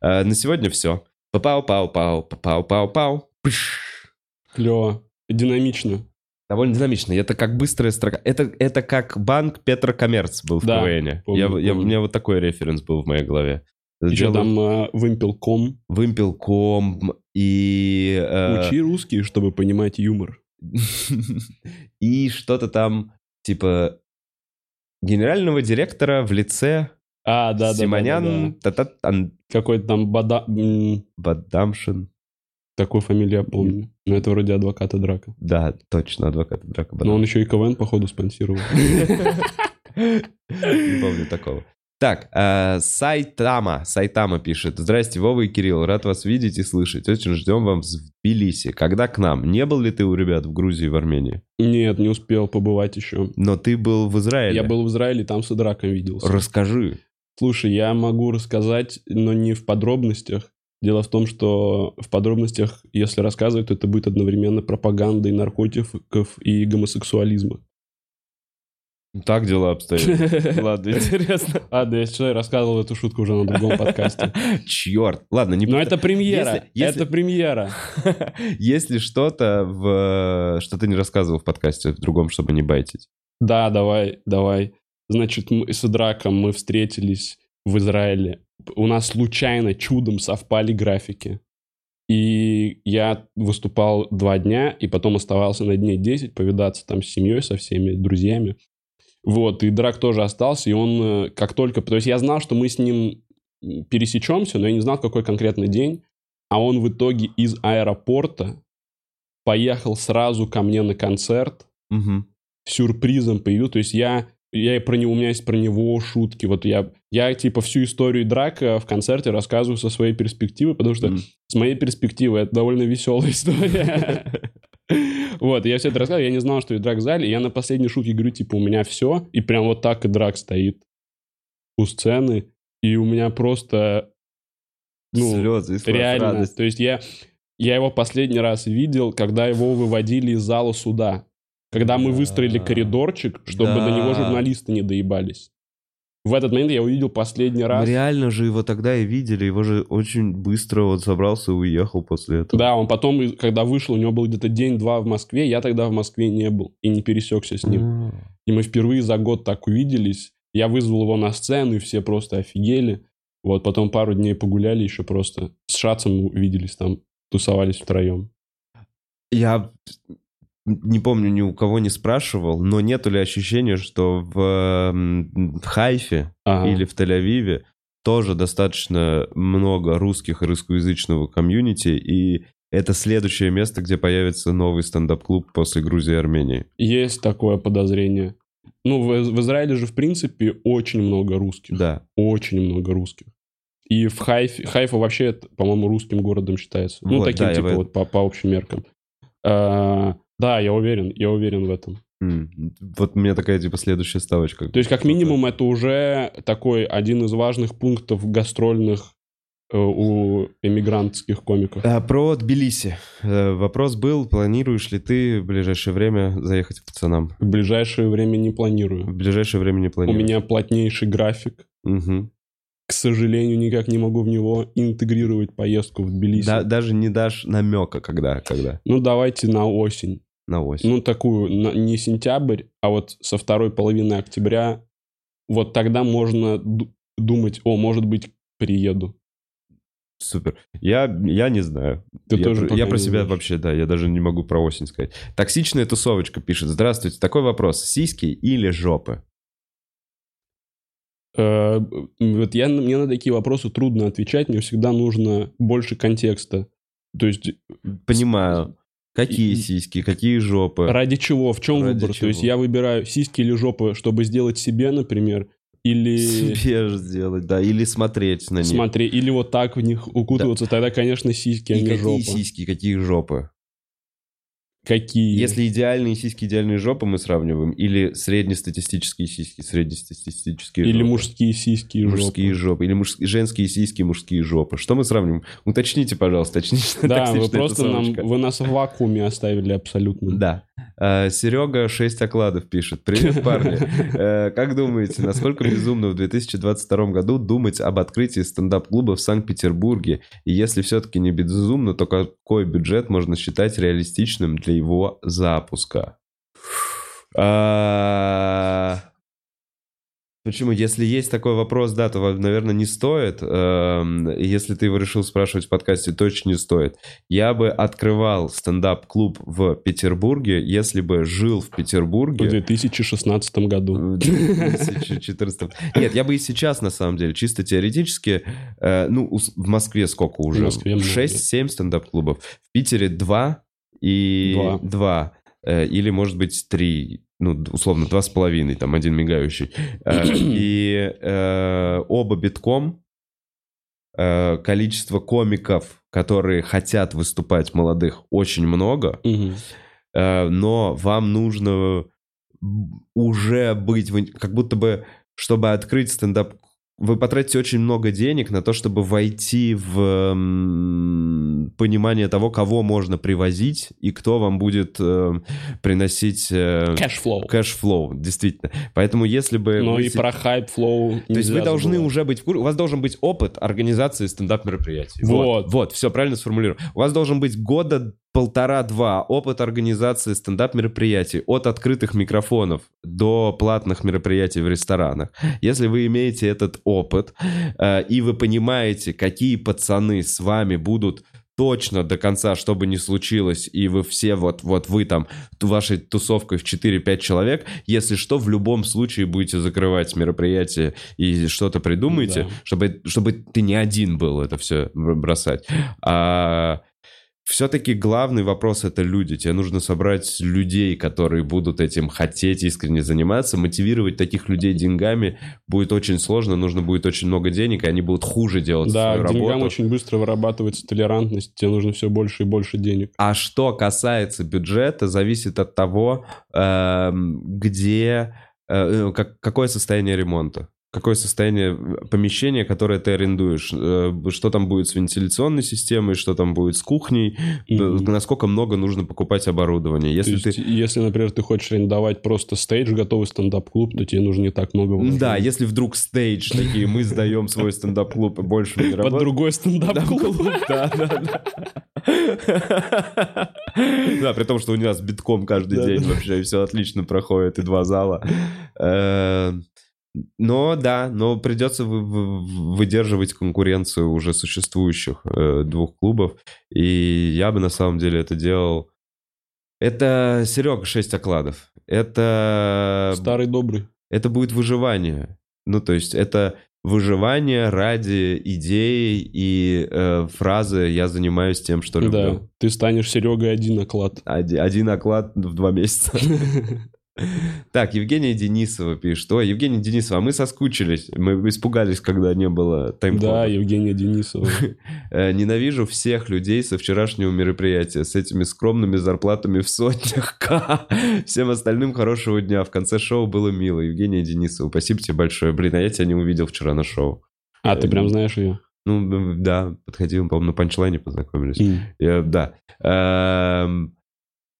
Э, на сегодня все. Пау-пау-пау, пау-пау-пау. Пш. Клево. Динамично. Довольно динамично. Это как быстрая строка. Это, это как банк Петра Коммерц был в Да, КВН. помню, я, я- у помню. меня вот такой референс был в моей голове. Еще Делаю там э, вымпелком. Вымпелком и... э, Учи русский, чтобы понимать юмор. и что-то там, типа, генерального директора в лице А, да, да, да, Симонян да, да. Тататан Какой-то там Бада... Бадамшин. Такую фамилию я помню. Но это вроде адвоката Драка. Да, точно, адвокат Драка Но он еще и КВН, походу, спонсировал. Не помню такого. Так, э, Сайтама, Сайтама пишет. Здрасте, Вова и Кирилл, рад вас видеть и слышать. Очень ждем вам в Тбилиси. Когда к нам? Не был ли ты у ребят в Грузии и в Армении? Нет, не успел побывать еще. Но ты был в Израиле. Я был в Израиле, там с Драком виделся. Расскажи. Слушай, я могу рассказать, но не в подробностях. Дело в том, что в подробностях, если рассказывать, то это будет одновременно пропагандой наркотиков и гомосексуализма. Так дела обстоят. Ладно, интересно. А, да, я сейчас рассказывал эту шутку уже на другом подкасте. Черт. Ладно, не Но это премьера. Если- если- Это премьера. Если что-то, в... что ты не рассказывал в подкасте, в другом, чтобы не байтить. Да, давай, давай. Значит, мы с Драком мы встретились в Израиле. У нас случайно чудом совпали графики. И я выступал два дня, и потом оставался на дне 10, повидаться там с семьей, со всеми друзьями. Вот, и Драк тоже остался, и он э, как только... То есть я знал, что мы с ним пересечемся, но я не знал, какой конкретный день. А он в итоге из аэропорта поехал сразу ко мне на концерт, Мгм. сюрпризом появился. То есть я, я и про него, у меня есть про него шутки. Вот я, я типа всю историю драка в концерте рассказываю со своей перспективы, потому что М. с моей перспективы это довольно веселая история. Вот, я все это рассказываю, я не знал, что и драк в зале, и я на последней шутке говорю, типа, у меня все, и прям вот так и драк стоит у сцены, и у меня просто, ну, Слезы, Реально. радости. То есть я, я его последний раз видел, когда его выводили из зала суда. Когда мы выстроили коридорчик, чтобы Да. до него журналисты не доебались. В этот момент я увидел последний раз. Мы реально же его тогда и видели, его же очень быстро вот собрался и уехал после этого. Да, он потом, когда вышел, у него был где-то день-два в Москве. Я тогда в Москве не был и не пересекся с ним. М. И мы впервые за год так увиделись. Я вызвал его на сцену, и все просто офигели. Вот, потом пару дней погуляли еще просто. С Шацем увиделись там, тусовались втроем. Я не помню, ни у кого не спрашивал, но нету ли ощущения, что в, в Хайфе Ага. или в Тель-Авиве тоже достаточно много русских и русскоязычного комьюнити, и это следующее место, где появится новый стендап-клуб после Грузии и Армении. Есть такое подозрение. Ну, в, в Израиле же, в принципе, очень много русских. Да. Очень много русских. И в Хайфе... Хайфа вообще, по-моему, русским городом считается. Ну, Вот, таким, да, типа, вот по, по общим меркам. А, да, я уверен, я уверен в этом. Вот у меня такая, типа, следующая ставочка. То есть, как минимум, это уже такой один из важных пунктов гастрольных э, у эмигрантских комиков. А, про Тбилиси. Э, Вопрос был, планируешь ли ты в ближайшее время заехать к пацанам? В ближайшее время не планирую. В ближайшее время не У планирую. меня плотнейший график. Мгм. К сожалению, никак не могу в него интегрировать поездку в Тбилиси. Да- даже не дашь намека, когда, когда Ну, давайте на осень. На осень. Ну, такую, не сентябрь, а вот со второй половины октября. Вот тогда можно ду- думать, о, может быть, приеду. Супер. Я, я не знаю. Ты я тоже про, я про себя знаешь. вообще, да, я даже не могу про осень сказать. Токсичная тусовочка пишет. Здравствуйте, такой вопрос. Сиськи или жопы? Э, Вот я, мне на такие вопросы трудно отвечать, мне всегда нужно больше контекста. То есть Понимаю. Какие И- сиськи, какие жопы? ради чего, в чем Ради выбор? То есть чего? я выбираю сиськи или жопы, чтобы сделать себе, например, или Себе же сделать, да, или смотреть на них. смотри, или вот так в них укутываться, тогда, конечно, сиськи, а И не какие жопа. сиськи, какие жопы? Какие? Если идеальные сиськи, идеальные жопы мы сравниваем, или среднестатистические сиськи, среднестатистические Или жопы? мужские сиськи и Мужские жопы. жопы. Или муж- женские сиськи, мужские жопы. Что мы сравниваем? Уточните, пожалуйста, точнее. Да, вы просто нам, вы нас в вакууме оставили абсолютно. Да. А, Серега 6 окладов пишет. Привет, парни. Э, Как думаете, насколько безумно в 2022 году думать об открытии стендап-клуба в Санкт-Петербурге? И если все-таки не безумно, то какой бюджет можно считать реалистичным для его запуска? Почему? Если есть такой вопрос, да, то, наверное, не стоит. Эм, Если ты его решил спрашивать в подкасте, точно не стоит. Я бы открывал стендап-клуб в Петербурге, если бы жил в В Петербурге. 2016 году. В 2014. Нет, я бы и сейчас, на самом деле, чисто теоретически, э, ну, в Москве сколько уже? В Москве много. 6-7 стендап-клубов. В Питере 2 и Два. 2. Или, может быть, 3. Ну, условно, два с половиной, там, один мигающий. Э, И э, оба битком. Э, Количество комиков, которые хотят выступать молодых, очень много. Мгм. Э, но вам нужно уже быть, как будто бы, чтобы открыть стендап, вы потратите очень много денег на то, чтобы войти в понимание того, кого можно привозить и кто вам будет э, приносить э, Cash flow. cash flow, действительно. Поэтому если бы... Вы и се- про hype flow то есть вы должны забывать. уже быть в курсе, у вас должен быть опыт организации стендап-мероприятий. Вот. Вот, все правильно сформулировал. У вас должен быть года полтора-два опыт организации стендап-мероприятий от открытых микрофонов до платных мероприятий в ресторанах. Если вы имеете этот опыт, э, и вы понимаете, какие пацаны с вами будут точно до конца, что бы ни случилось, и вы все вот, вот вы там, вашей тусовкой в 4-5 человек, если что, в любом случае будете закрывать мероприятие и что-то придумаете, Да. чтобы, чтобы ты не один был это все бросать. А все-таки главный вопрос это люди. Тебе нужно собрать людей, которые будут этим хотеть искренне заниматься. Мотивировать таких людей деньгами будет очень сложно. Нужно будет очень много денег, и они будут хуже делать Да, свою к деньгам работу. очень быстро вырабатывается толерантность, тебе нужно все больше и больше денег. А что касается бюджета, зависит от того, эм, где, э, как- какое состояние ремонта. Какое состояние помещения, которое ты арендуешь? Э, Что там будет с вентиляционной системой, что там будет с кухней? Э, Насколько много нужно покупать оборудования? Если То есть, ты... если, например, ты хочешь арендовать просто Stage, готовый стендап-клуб, то тебе нужно не так много вложений. Да, если вдруг Stage такие, мы сдаем свой стендап-клуб и больше не Под работаем. другой стендап-клуб. Клуб, да, да, да. Да, при том, что у нас битком каждый день вообще все отлично проходит, и два зала. Но да, но придется вы- вы- выдерживать конкуренцию уже существующих э, двух клубов. И я бы на самом деле это делал. Это, Серега, 6 окладов. Это, Старый добрый. это будет выживание. Ну, то есть это выживание ради идеи и э, фразы «я занимаюсь тем, что люблю». Да, ты станешь Серегой один оклад. Оди- Один оклад в два месяца. Так, Евгения Денисова пишет. Ой, Евгения Денисова, а мы соскучились. Мы испугались, когда не было Да, тайм-кода. Евгения Денисова. Э, Ненавижу всех людей со вчерашнего мероприятия с этими скромными зарплатами в сотнях. К. Всем остальным хорошего дня. В конце шоу было мило. Евгения Денисова, спасибо тебе большое. Блин, а я тебя не увидел вчера на шоу. А, ты прям знаешь ее? Ну, да, подходил, по-моему, на панчлайне познакомились. Э, Да. Эм,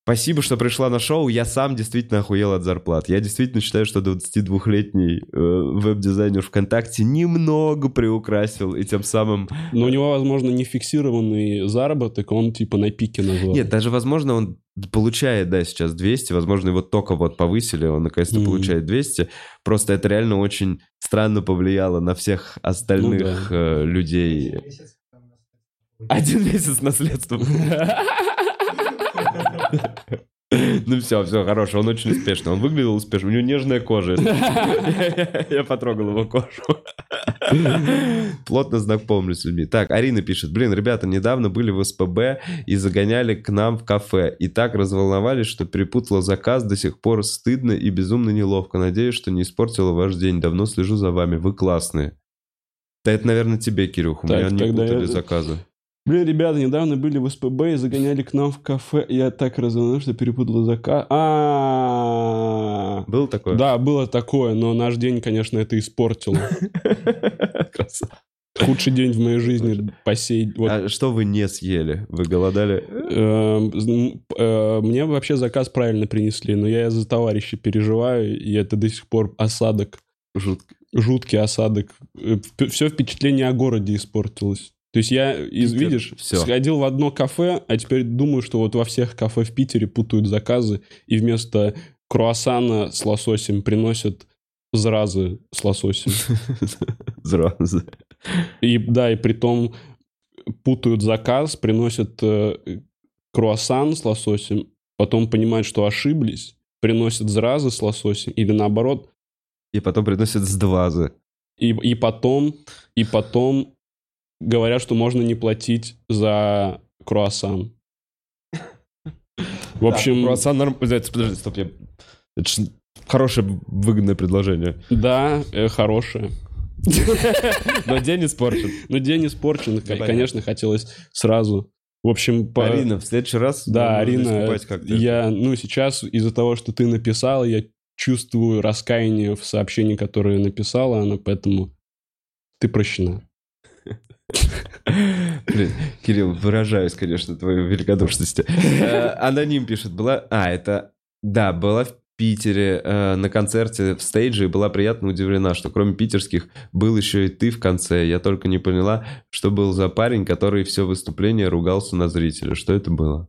Спасибо, что пришла на шоу. Я сам действительно охуел от зарплат. Я действительно считаю, что 22-летний э, веб-дизайнер ВКонтакте немного приукрасил и тем самым... Но у него, возможно, не фиксированный заработок, он типа на пике назвал. Нет, даже, возможно, он получает, да, сейчас 200, возможно, его только вот повысили, он наконец-то Мгм. получает 200. Просто это реально очень странно повлияло на всех остальных Ну э, людей. Один месяц наследства. Ну все, все, хорошо, он очень успешный. Он выглядел успешно, у него нежная кожа. Я потрогал его кожу. Плотно знакомлюсь с людьми. Так, Арина пишет. Блин, ребята, недавно были в СПБ и загоняли к нам в кафе. И так разволновались, что перепутала заказ. До сих пор стыдно и безумно неловко. Надеюсь, что не испортила ваш день. Давно слежу за вами. Вы классные. Да это, наверное, тебе, Кирюх. У Так, меня не путали я- заказы. Блин, ребята, недавно были в СПБ и загоняли к нам в кафе. Я так развернулся, что перепутал заказ. А, Было такое? Да, было такое, но наш день, конечно, это испортил. Худший день в моей жизни по сей... вот, А что вы не съели? Вы голодали? эм, э, Мне вообще заказ правильно принесли, но я за товарища переживаю, и это до сих пор осадок, жуткий осадок. Все впечатление о городе испортилось. То есть я, из, Питер, видишь, всё. сходил в одно кафе, а теперь думаю, что вот во всех кафе в Питере путают заказы, и вместо круассана с лососем приносят зразы с лососем. Сразу. И да, и при том путают заказ, приносят э, круассан с лососем, потом понимают, что ошиблись, приносят зразы с лососем, или наоборот, И потом приносят с двазы. и, и потом, и потом говорят, что можно не платить за круассан. В общем, Круассан норм... Подожди, стоп. я- Это ж хорошее выгодное предложение. да, э, хорошее. Но день испорчен. Но день испорчен, конечно, хотелось сразу. В общем, по... Арина, в следующий раз Да, Арина, я, ну, сейчас из-за того, что ты написала, я чувствую раскаяние в сообщении, которое написала она, поэтому ты прощена. Блин, Кирилл, выражаюсь, конечно, твоей великодушности. Э, Аноним пишет, была... А, это... Да, была в Питере э, на концерте в стейдже и была приятно удивлена, что кроме питерских был еще и ты в конце. Я только не поняла, что был за парень, который все выступление ругался на зрителя. Что это было?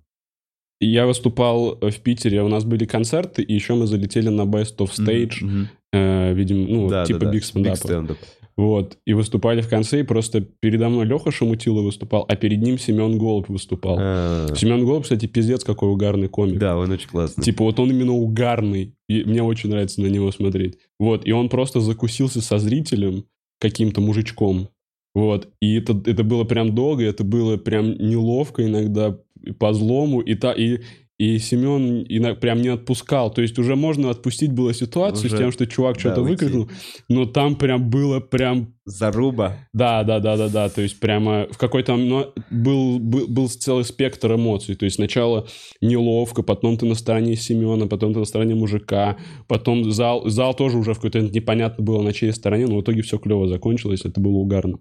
Я выступал в Питере, у нас были концерты, и еще мы залетели на Best of Stage, Мгм. э, видимо, ну, Да, типа да, Big stand-up. Вот, и выступали в конце, и просто передо мной Леха Шамутило выступал, а перед ним Семен Голубь выступал. А, Семен Голубь, кстати, пиздец какой угарный комик. Да, он очень классный. Типа вот он именно угарный, и мне очень нравится на него смотреть. Вот, и он просто закусился со зрителем, каким-то мужичком. Вот, и это, это было прям долго, это было прям неловко иногда по злому, и, та, и, и Семен ина- прям не отпускал. То есть уже можно отпустить было ситуацию Уже, с тем, что чувак да, что-то уйти. выкрикнул, но там прям было прям Заруба. да, да, да, да, да. То есть прямо в какой-то ну, был, был, был целый спектр эмоций. То есть сначала неловко, потом ты на стороне Семена, потом ты на стороне мужика, потом зал, зал тоже уже в какой-то непонятно было на чьей стороне, но в итоге все клево закончилось, это было угарно.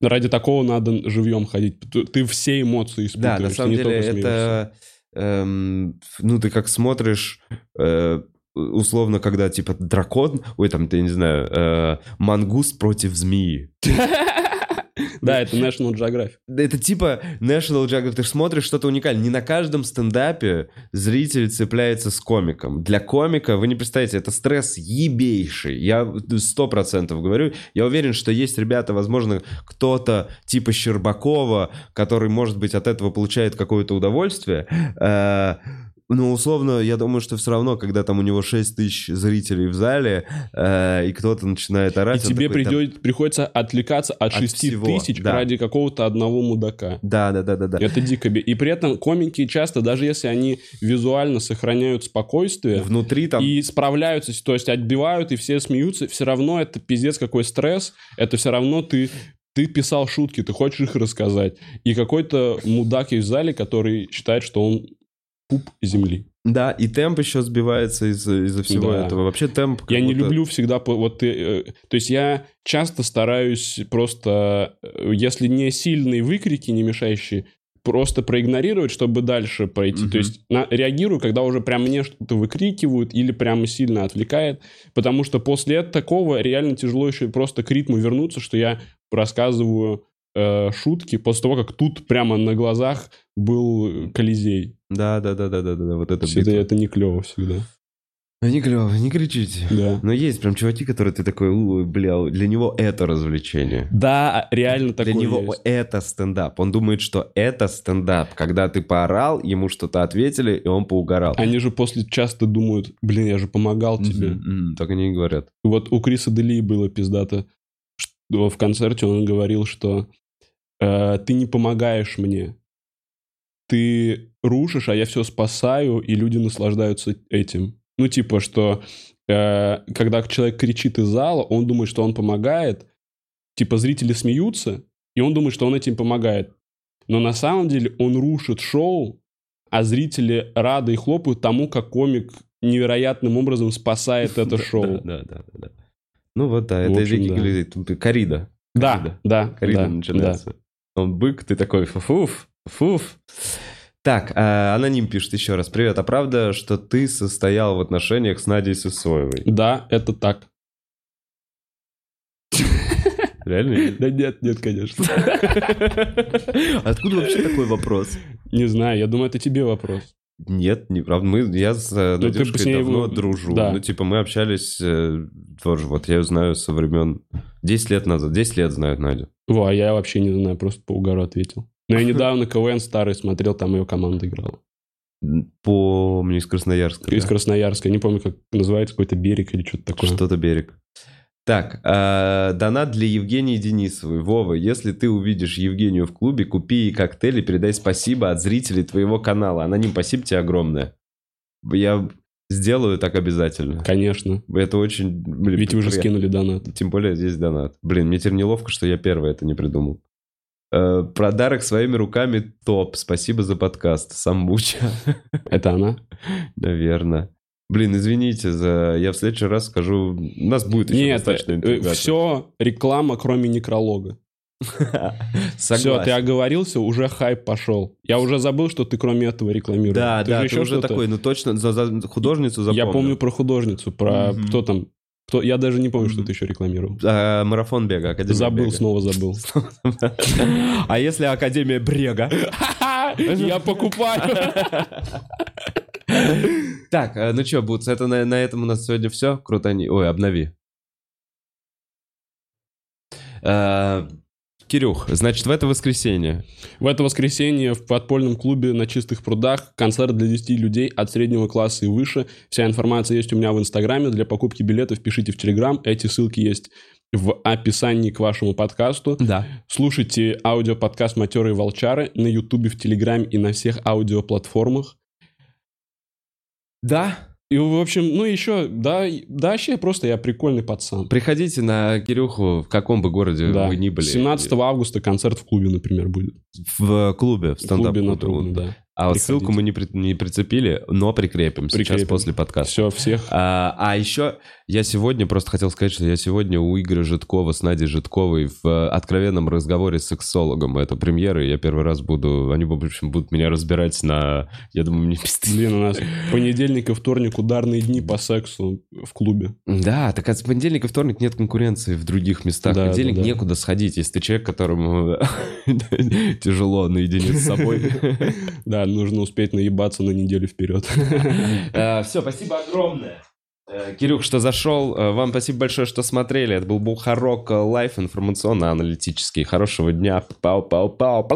Ради такого надо живьем ходить. Ты- все эмоции испытываешь. Да, на ты самом не деле это... эм, ну, ты как смотришь... э, условно, когда, типа, дракон... Ой, там, ты, не знаю, э, мангуст против змеи. Да, это National Geographic. Это типа National Geographic. Ты смотришь что-то уникальное. Не на каждом стендапе зритель цепляется с комиком. Для комика, вы не представляете, это стресс ебейший. Я сто процентов говорю. Я уверен, что есть ребята, возможно, кто-то типа Щербакова, который, может быть, от этого получает какое-то удовольствие. Ну, условно, я думаю, что все равно, когда там у него 6 тысяч зрителей в зале, э, и кто-то начинает орать... И тебе такой, «Да, придет, приходится отвлекаться от, От 6 всего, тысяч да. ради какого-то одного мудака. Да, да, да, да, да. Это дико. И при этом комики часто, даже если они визуально сохраняют спокойствие Внутри там... и справляются, то есть отбивают, и все смеются, все равно это пиздец какой стресс. Это все равно ты ты писал шутки, ты хочешь их рассказать. И какой-то мудак есть в зале, который считает, что он пуп земли. Да, и темп еще сбивается из- из-за всего Да. этого. Вообще темп... как Я не будто- люблю всегда... по- Вот ты, э, то есть я часто стараюсь просто, э, если не сильные выкрики, не мешающие, просто проигнорировать, чтобы дальше пройти. Мгм. То есть на- реагирую, когда уже прям мне что-то выкрикивают или прямо сильно отвлекает, потому что после такого реально тяжело еще просто к ритму вернуться, что я рассказываю э, шутки после того, как тут прямо на глазах был Колизей. Да, да, да, да, да, да, да, вот это Всегда битва. это не клево всегда. Ну, Не клево, не кричите. Да. Но есть прям чуваки, которые ты такой, «У, бля, для него это развлечение. Да, реально такое Для него есть. это стендап. Он думает, что это стендап. Когда ты поорал, ему что-то ответили, и он поугорал. Они же после часто думают, блин, я же помогал тебе. Мгм, мгм, Так они и говорят. Вот у Криса Дели было пиздато. Что в концерте он говорил, что э, ты не помогаешь мне. Ты рушишь, а я все спасаю, и люди наслаждаются этим. Ну, типа, что э, когда человек кричит из зала, он думает, что он помогает. Типа, зрители смеются, и он думает, что он этим помогает. Но на самом деле он рушит шоу, а зрители рады и хлопают тому, как комик невероятным образом спасает это шоу. Да, да, да. Ну вот да, это общем, Рики да. Галилей, тут Корида. Да, да, Корида да, начинается. Он бык, ты такой фуф, фуф. Так, а, аноним пишет еще раз. Привет, а правда, что ты состоял в отношениях с Надей Сысоевой? Да, это так. Реально? Да нет, нет, конечно. Откуда вообще такой вопрос? Не знаю, я думаю, это тебе вопрос. Нет, неправда. Мы, я с э, Ну, Надюшкой ней давно дружу. да. Ну, типа, мы общались э, тоже, вот я ее знаю со времен 10 лет назад. 10 лет знаю Надю. Во, а я вообще не знаю, просто по угару ответил. Но я недавно КВН старый смотрел, там ее команда играла. Помню, из Красноярска. Из да. Красноярска, не помню, как называется, какой-то берег или что-то такое. Что-то берег. Так, э, донат для Евгении Денисовой. Вова, если ты увидишь Евгению в клубе, купи ей коктейль и передай спасибо от зрителей твоего канала. Аноним, спасибо тебе огромное. Я сделаю так обязательно. Конечно. Это очень... блин, Ведь вы же приятно. скинули донат. Тем более здесь донат. Блин, мне теперь неловко, что я первый это не придумал. Э, Подарок своими руками топ. Спасибо за подкаст. Самбуча. Это она? Наверное. Блин, извините за... Я в следующий раз скажу... У нас будет еще Нет, достаточно интригации. все реклама, кроме некролога. Все, ты оговорился, уже хайп пошел. Я уже забыл, что ты кроме этого рекламируешь. Да, Ты да, же ты еще уже такой, ну точно, за, за художницу запомнил. Я помню про художницу, про кто там. Кто... Я даже не помню, что ты еще рекламировал. А, марафон бега, Академия забыл, бега. снова забыл. А если Академия брега? Я покупаю. Так, э, ну что, Бутс, это на, на этом у нас сегодня все. Круто. не- Ой, обнови. Кирюх, значит, в это воскресенье. В это воскресенье в подпольном клубе на Чистых прудах концерт для 10 людей от среднего класса и выше. Вся информация есть у меня в Инстаграме. Для покупки билетов пишите в Телеграм. Эти ссылки есть в описании к вашему подкасту. Да. Слушайте аудиоподкаст «Матерые волчары» на Ютубе, в Телеграме и на всех аудиоплатформах. Да. И, в общем, ну еще, да, да, вообще просто я прикольный пацан. Приходите на Кирюху, в каком бы городе Да. вы ни были. 17 августа концерт в клубе, например, будет. В клубе, в стендап-клубе. Да. А вот Приходите. ссылку мы не, при- не прицепили, но прикрепим, сейчас Прикрепим. после подкаста. Все, всех. А, а еще я сегодня просто хотел сказать, что я сегодня у Игоря Житкова с Надей Житковой в э, откровенном разговоре с сексологом. Это премьера, и я первый раз буду... Они, в общем, будут меня разбирать на... Я думаю, мне пиздец. Блин, у нас понедельник и вторник ударные дни по сексу в клубе. Да, так а с понедельника и вторник нет конкуренции в других местах. Да, понедельник да, да. некуда сходить, если ты человек, которому тяжело наедине с собой. Да, нужно успеть наебаться на неделю вперед. Все, спасибо огромное. Э, Кирюх, что зашел. Э, Вам спасибо большое, что смотрели. Это был Бухарог э, Live информационно-аналитический. Хорошего дня. Пау-пау-пау.